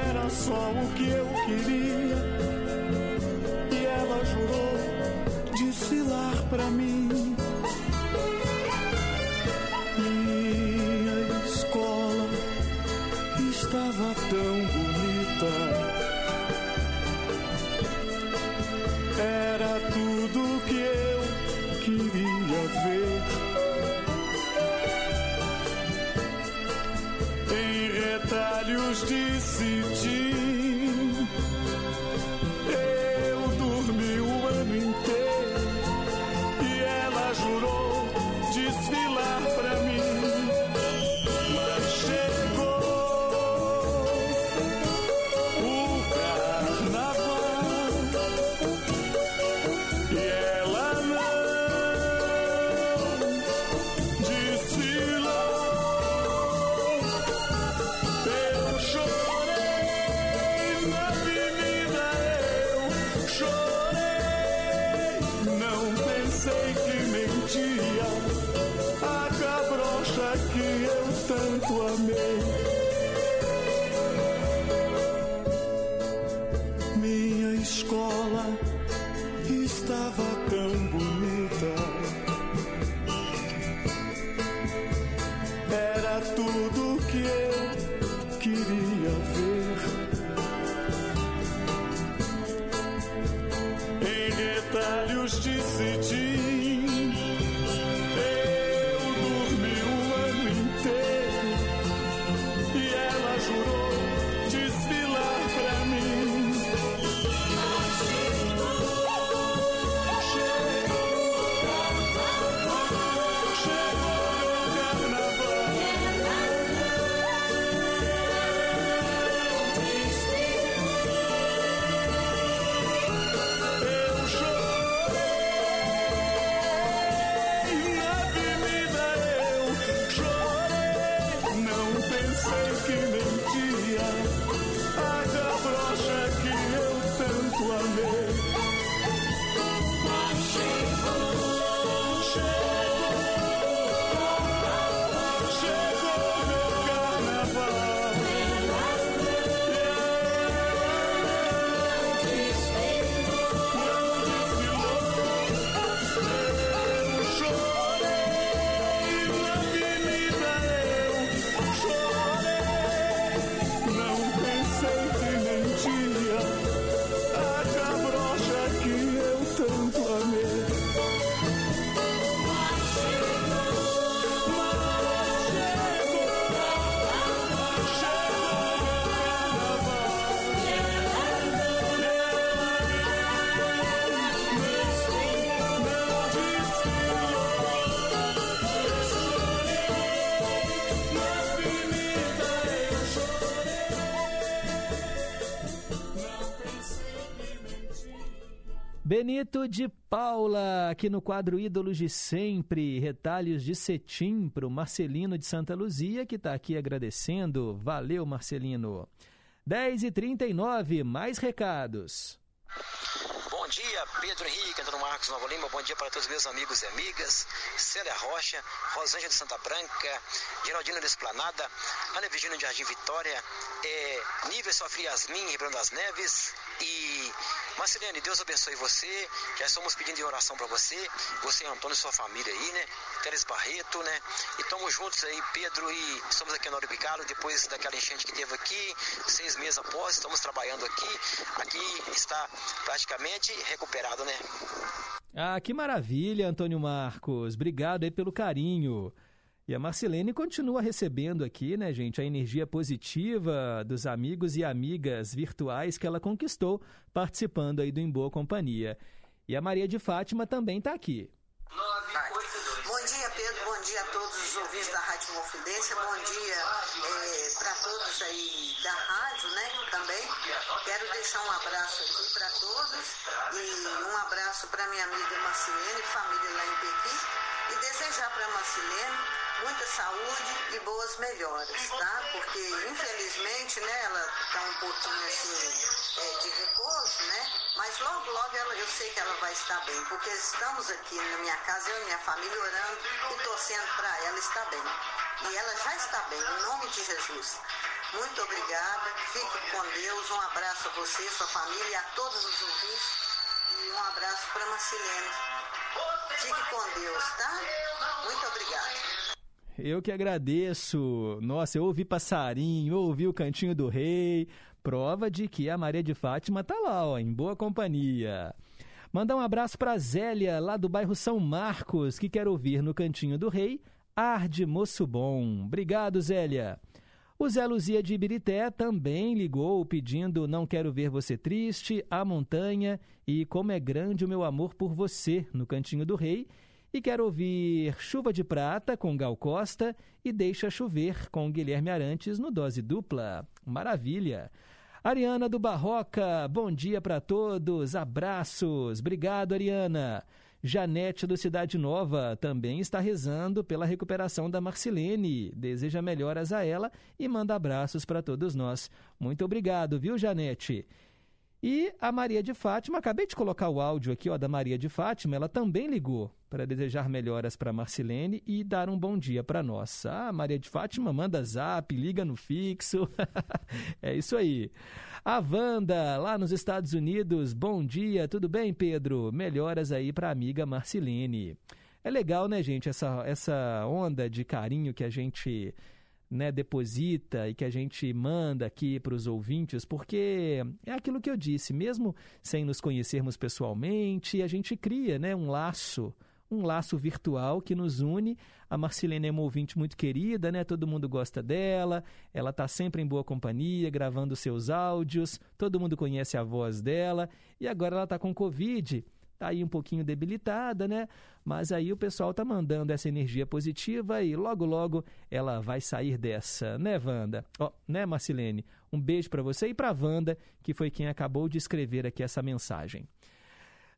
Era só o que pra mim. Benito de Paula, aqui no quadro Ídolos de Sempre, retalhos de cetim para o Marcelino de Santa Luzia, que está aqui agradecendo. Valeu, Marcelino. 10h39, mais recados. Bom dia, Pedro Henrique, Antônio Marcos Nova Lima. Bom dia para todos os meus amigos e amigas. Célia Rocha, Rosângela de Santa Branca, Geraldina da Esplanada, Ana Virgínia de Jardim Vitória, é, Nível Sofri Yasmin, Ribeirão das Neves e Marcelene, Deus abençoe você. Já estamos pedindo oração para você, você Antônio e sua família aí, né? Teres Barreto, né? E estamos juntos aí, Pedro, e estamos aqui no Noro Bicalo, depois daquela enchente que teve aqui, seis meses após, estamos trabalhando aqui. Aqui está praticamente recuperado, né? Ah, que maravilha, Antônio Marcos. Obrigado aí pelo carinho. E a Marcelene continua recebendo aqui, né, gente, a energia positiva dos amigos e amigas virtuais que ela conquistou participando aí do Em Boa Companhia. E a Maria de Fátima também está aqui. Bom dia, Pedro. Bom dia a todos os ouvintes da Rádio Confidência. Bom dia é, para todos aí da rádio, né? Quero deixar um abraço aqui para todos e um abraço para minha amiga Marcelene, família lá em Pequim. E desejar para a Marcelene muita saúde e boas melhoras, tá? Porque infelizmente, né, ela está um pouquinho assim é, de repouso, né? Mas logo, logo ela, eu sei que ela vai estar bem, porque estamos aqui na minha casa, eu e minha família orando e torcendo para ela estar bem. E ela já está bem, em nome de Jesus. Muito obrigada, fique com Deus, um abraço a você, sua família e a todos os ouvintes. E um abraço para Marcilene. Fique com Deus, tá? Muito obrigada. Eu que agradeço. Nossa, eu ouvi passarinho, eu ouvi o cantinho do rei. Prova de que a Maria de Fátima tá lá, ó, em boa companhia. Mandar um abraço para Zélia, lá do bairro São Marcos, que quer ouvir no Cantinho do Rei, Arde Moço Bom. Obrigado, Zélia. O Zé Luzia de Ibirité também ligou pedindo Não Quero Ver Você Triste, A Montanha e Como é Grande o Meu Amor por Você, no Cantinho do Rei. E quer ouvir Chuva de Prata com Gal Costa e Deixa Chover com Guilherme Arantes no Dose Dupla. Maravilha! Ariana do Barroca, bom dia para todos, abraços. Obrigado, Ariana. Janete do Cidade Nova também está rezando pela recuperação da Marcilene. Deseja melhoras a ela e manda abraços para todos nós. Muito obrigado, viu, Janete? E a Maria de Fátima, acabei de colocar o áudio aqui ó, da Maria de Fátima, ela também ligou para desejar melhoras para Marcilene e dar um bom dia para nós. Ah, Maria de Fátima manda zap, liga no fixo. [laughs] é isso aí. A Wanda, lá nos Estados Unidos, bom dia, tudo bem, Pedro? Melhoras aí para a amiga Marcilene. É legal, né, gente, essa, essa onda de carinho que a gente né, deposita e que a gente manda aqui para os ouvintes, porque é aquilo que eu disse, mesmo sem nos conhecermos pessoalmente, a gente cria né, um laço, um laço virtual que nos une. A Marcilene é uma ouvinte muito querida, né? Todo mundo gosta dela, ela está sempre em boa companhia, gravando seus áudios, todo mundo conhece a voz dela, e agora ela está com Covid está aí um pouquinho debilitada, né? Mas aí o pessoal tá mandando essa energia positiva e logo, logo ela vai sair dessa, né, Wanda? Ó, né, Marcilene? Um beijo para você e para Wanda, que foi quem acabou de escrever aqui essa mensagem.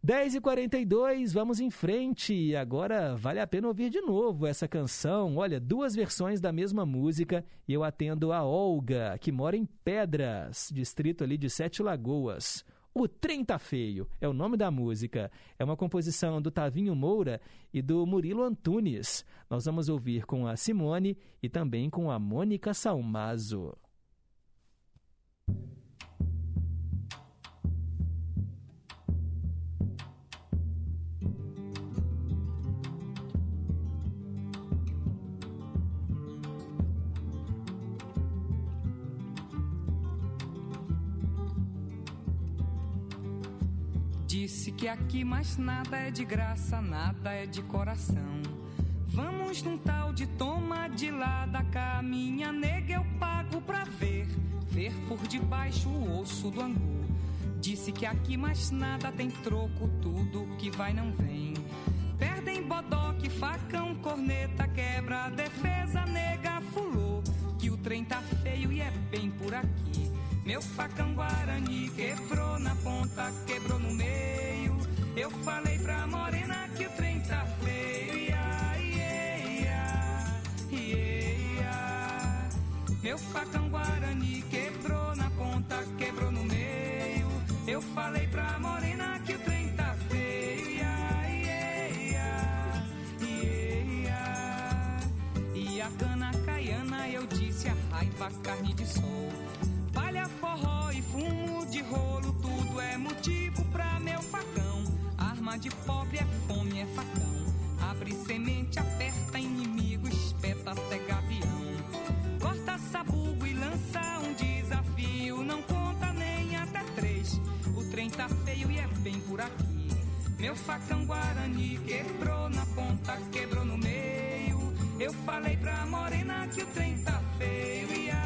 10h42, vamos em frente. Agora vale a pena ouvir de novo essa canção. Olha, duas versões da mesma música. E eu atendo a Olga, que mora em Pedras, distrito ali de Sete Lagoas. O Trem Tá Feio é o nome da música. É uma composição do Tavinho Moura e do Murilo Antunes. Nós vamos ouvir com a Simone e também com a Mônica Salmazo. Disse que aqui mais nada é de graça, nada é de coração. Vamos num tal de toma de lá da cá, minha nega eu pago pra ver, ver por debaixo o osso do angu. Disse que aqui mais nada tem troco, tudo que vai não vem. Perdem bodoque, facão, corneta, quebra, defesa, nega, fulô. Que o trem tá feio e é bem por aqui. Meu facão Guarani quebrou na ponta, quebrou no meio. Eu falei pra morena que o trem tá feio. Ia, ia, ia. Meu facão guarani quebrou na ponta, quebrou no meio. Eu falei pra morena que o trem tá feio. E a cana caiana eu disse a raiva, carne de sol. Palha, forró e fumo de rolo, tudo é motivo pra meu facão. De pobre é fome, é facão. Abre semente, aperta inimigo, espeta até gavião. Corta sabugo e lança um desafio. Não conta nem até três. O trem tá feio e é bem por aqui. Meu facão guarani quebrou na ponta, quebrou no meio. Eu falei pra morena que o trem tá feio. Ia, ia,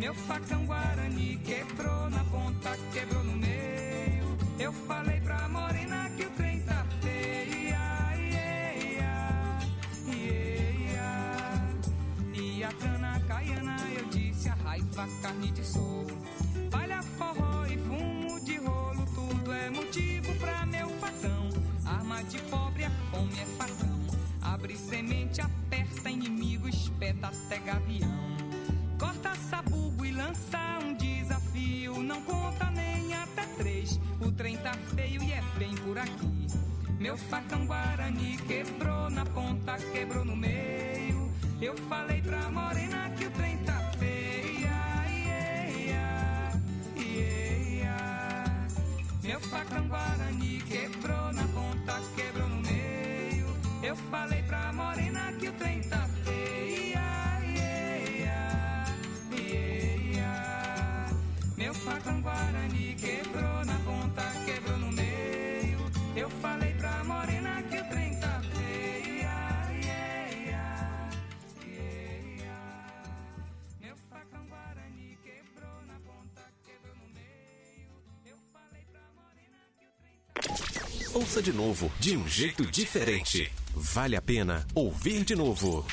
Meu facão guarani quebrou na ponta, quebrou no meio. Eu falei pra morena que o trem tá feio. Ia, ia, ia. E a cana caiana eu disse a raiva, carne de sol. Palha, forró e fumo de rolo, tudo é motivo pra meu facão. Arma de pobre é fome, é facão. Abre semente, aperta inimigo, espeta até gavião. Corta sabugo e lança um desafio. Não conta nem até três. O trem tá feio e é bem por aqui. Meu facão guarani quebrou na ponta, quebrou no meio. Eu falei pra morena que o trem tá feio. Ia, ia, ia. Meu facão guarani quebrou na ponta, quebrou no meio. Eu falei pra morena que o trem tá feio. Facão guarani quebrou na ponta, quebrou no meio. Eu falei pra morena que o trem tá feio. Ia, ia, ia, ia. Meu facão guarani quebrou na ponta, quebrou no meio. Eu falei pra morena que o trem Ouça de novo, de um jeito diferente. Vale a pena ouvir de novo.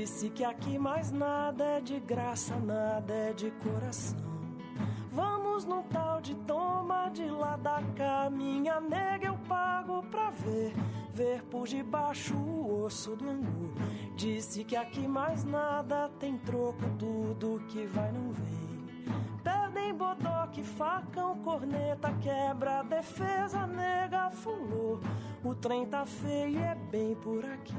Disse que aqui mais nada é de graça, nada é de coração. Vamos num tal de toma de lá da cá, minha nega eu pago pra ver, ver por debaixo o osso do angu. Disse que aqui mais nada tem troco, tudo que vai não vem. Perdem bodoque, facão, corneta, quebra, defesa, nega, fulô. O trem tá feio e é bem por aqui.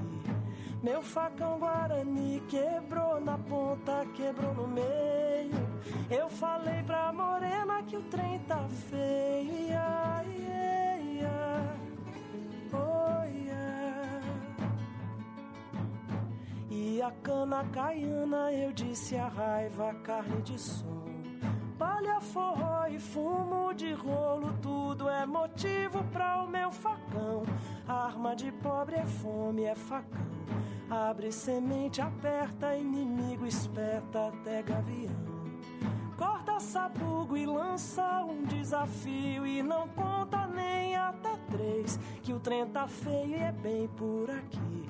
Meu facão guarani quebrou na ponta, quebrou no meio. Eu falei pra morena que o trem tá feio. Ia, ia, ia. Oh, ia. E a cana caiana eu disse a raiva, carne de som. Palha, forró e fumo de rolo, tudo é motivo pra o meu facão. Arma de pobre é fome, é facão. Abre semente, aperta, inimigo espeta até gavião. Corta sabugo e lança um desafio e não conta nem até três que o trem tá feio e é bem por aqui.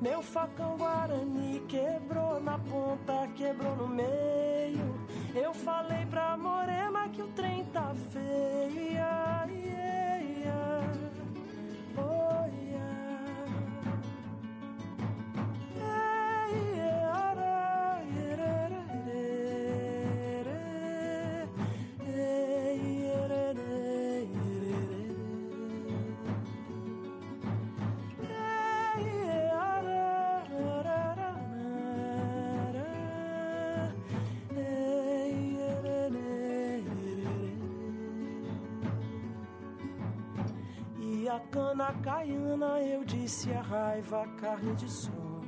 Meu facão guarani quebrou na ponta, quebrou no meio. Eu falei pra morena que o trem tá feio. Ia, ia, cana caiana eu disse a raiva, carne de som.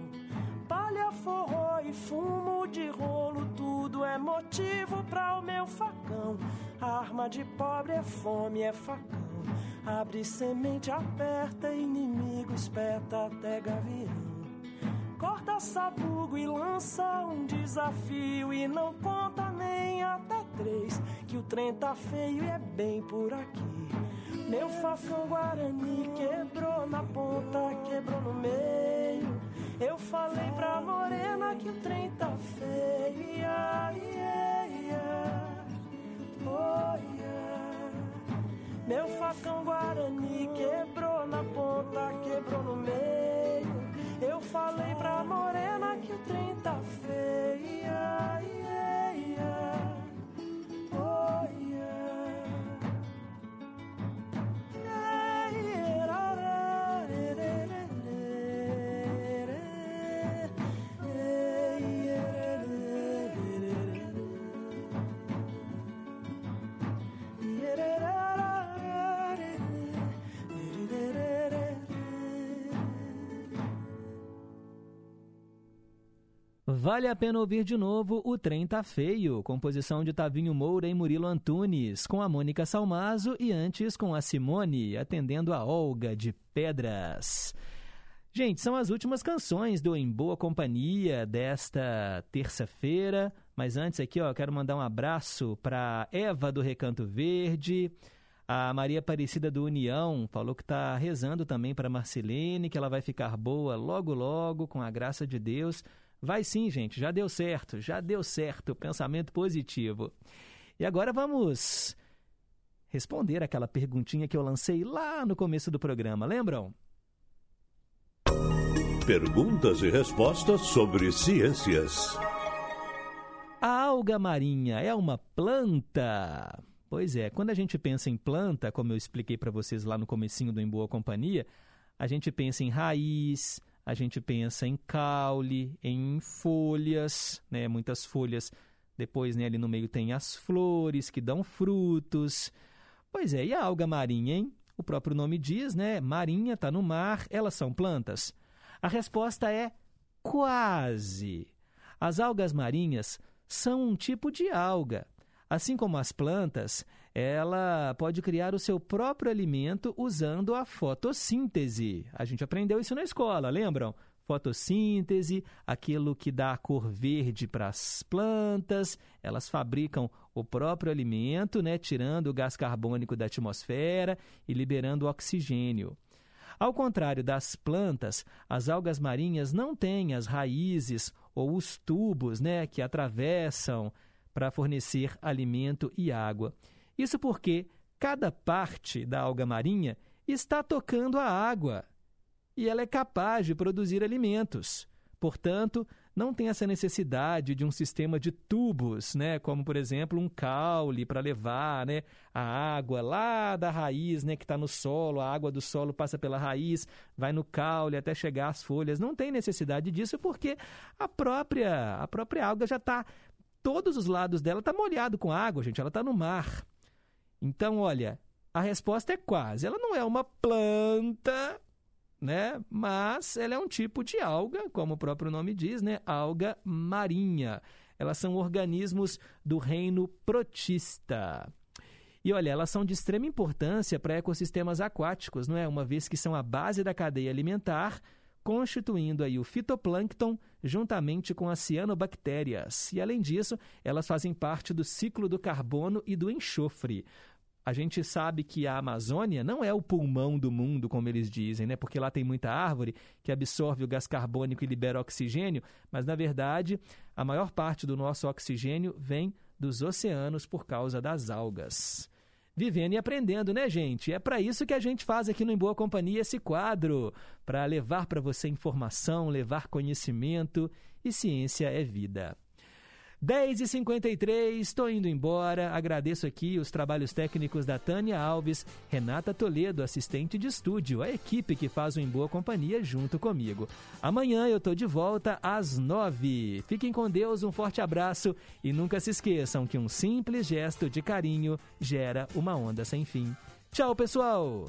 Palha, forró e fumo de rolo, tudo é motivo pra o meu facão. Arma de pobre é fome, é facão. Abre semente, aperta, inimigo espeta até gavião. corta sabugo e lança um desafio e não conta nem até três que o trem tá feio e é bem por aqui. Meu facão Guarani quebrou na ponta, quebrou no meio. Eu falei pra morena que o trem tá feio. Oh. Meu facão Guarani quebrou na ponta, quebrou no meio. Eu falei pra morena que o trem tá feio. Vale a pena ouvir de novo O Trem Tá Feio, composição de Tavinho Moura e Murilo Antunes, com a Mônica Salmazo e antes com a Simone, atendendo a Olga de Pedras. Gente, são as últimas canções do Em Boa Companhia desta terça-feira. Mas antes aqui, ó, quero mandar um abraço para Eva do Recanto Verde, a Maria Aparecida do União falou que está rezando também para Marcelene, que ela vai ficar boa logo logo com a graça de Deus. Vai sim, gente, já deu certo, já deu certo, pensamento positivo. E agora vamos responder aquela perguntinha que eu lancei lá no começo do programa, lembram? Perguntas e respostas sobre ciências. A alga marinha é uma planta? Pois é, quando a gente pensa em planta, como eu expliquei para vocês lá no comecinho do Em Boa Companhia, a gente pensa em raiz, a gente pensa em caule, em folhas, né? Muitas folhas. Depois, né, ali no meio tem as flores que dão frutos. Pois é, e a alga marinha, hein? O próprio nome diz, né? Marinha está no mar, elas são plantas? A resposta é quase. As algas marinhas são um tipo de alga. Assim como as plantas, ela pode criar o seu próprio alimento usando a fotossíntese. A gente aprendeu isso na escola, lembram? Fotossíntese, aquilo que dá a cor verde para as plantas, elas fabricam o próprio alimento, né, tirando o gás carbônico da atmosfera e liberando oxigênio. Ao contrário das plantas, as algas marinhas não têm as raízes ou os tubos né, que atravessam para fornecer alimento e água. Isso porque cada parte da alga marinha está tocando a água e ela é capaz de produzir alimentos. Portanto, não tem essa necessidade de um sistema de tubos, né, como por exemplo um caule para levar, né, a água lá da raiz, né, que está no solo, a água do solo passa pela raiz, vai no caule até chegar às folhas. Não tem necessidade disso porque a própria a própria alga já está todos os lados dela está molhado com água, gente. Ela está no mar. Então, olha, a resposta é quase. Ela não é uma planta, né? Mas ela é um tipo de alga, como o próprio nome diz, né? Alga marinha. Elas são organismos do reino protista. E olha, elas são de extrema importância para ecossistemas aquáticos, não é? Uma vez que são a base da cadeia alimentar, constituindo aí o fitoplâncton juntamente com as cianobactérias. E além disso, elas fazem parte do ciclo do carbono e do enxofre. A gente sabe que a Amazônia não é o pulmão do mundo, como eles dizem, né? Porque lá tem muita árvore que absorve o gás carbônico e libera oxigênio, mas na verdade, a maior parte do nosso oxigênio vem dos oceanos por causa das algas vivendo e aprendendo, né, gente? É para isso que a gente faz aqui no Em Boa Companhia esse quadro, para levar para você informação, levar conhecimento e ciência é vida. 10h53, estou indo embora. Agradeço aqui os trabalhos técnicos da Tânia Alves, Renata Toledo, assistente de estúdio, a equipe que faz o Em Boa Companhia junto comigo. Amanhã eu estou de volta às 9 Fiquem com Deus, um forte abraço e nunca se esqueçam que um simples gesto de carinho gera uma onda sem fim. Tchau, pessoal!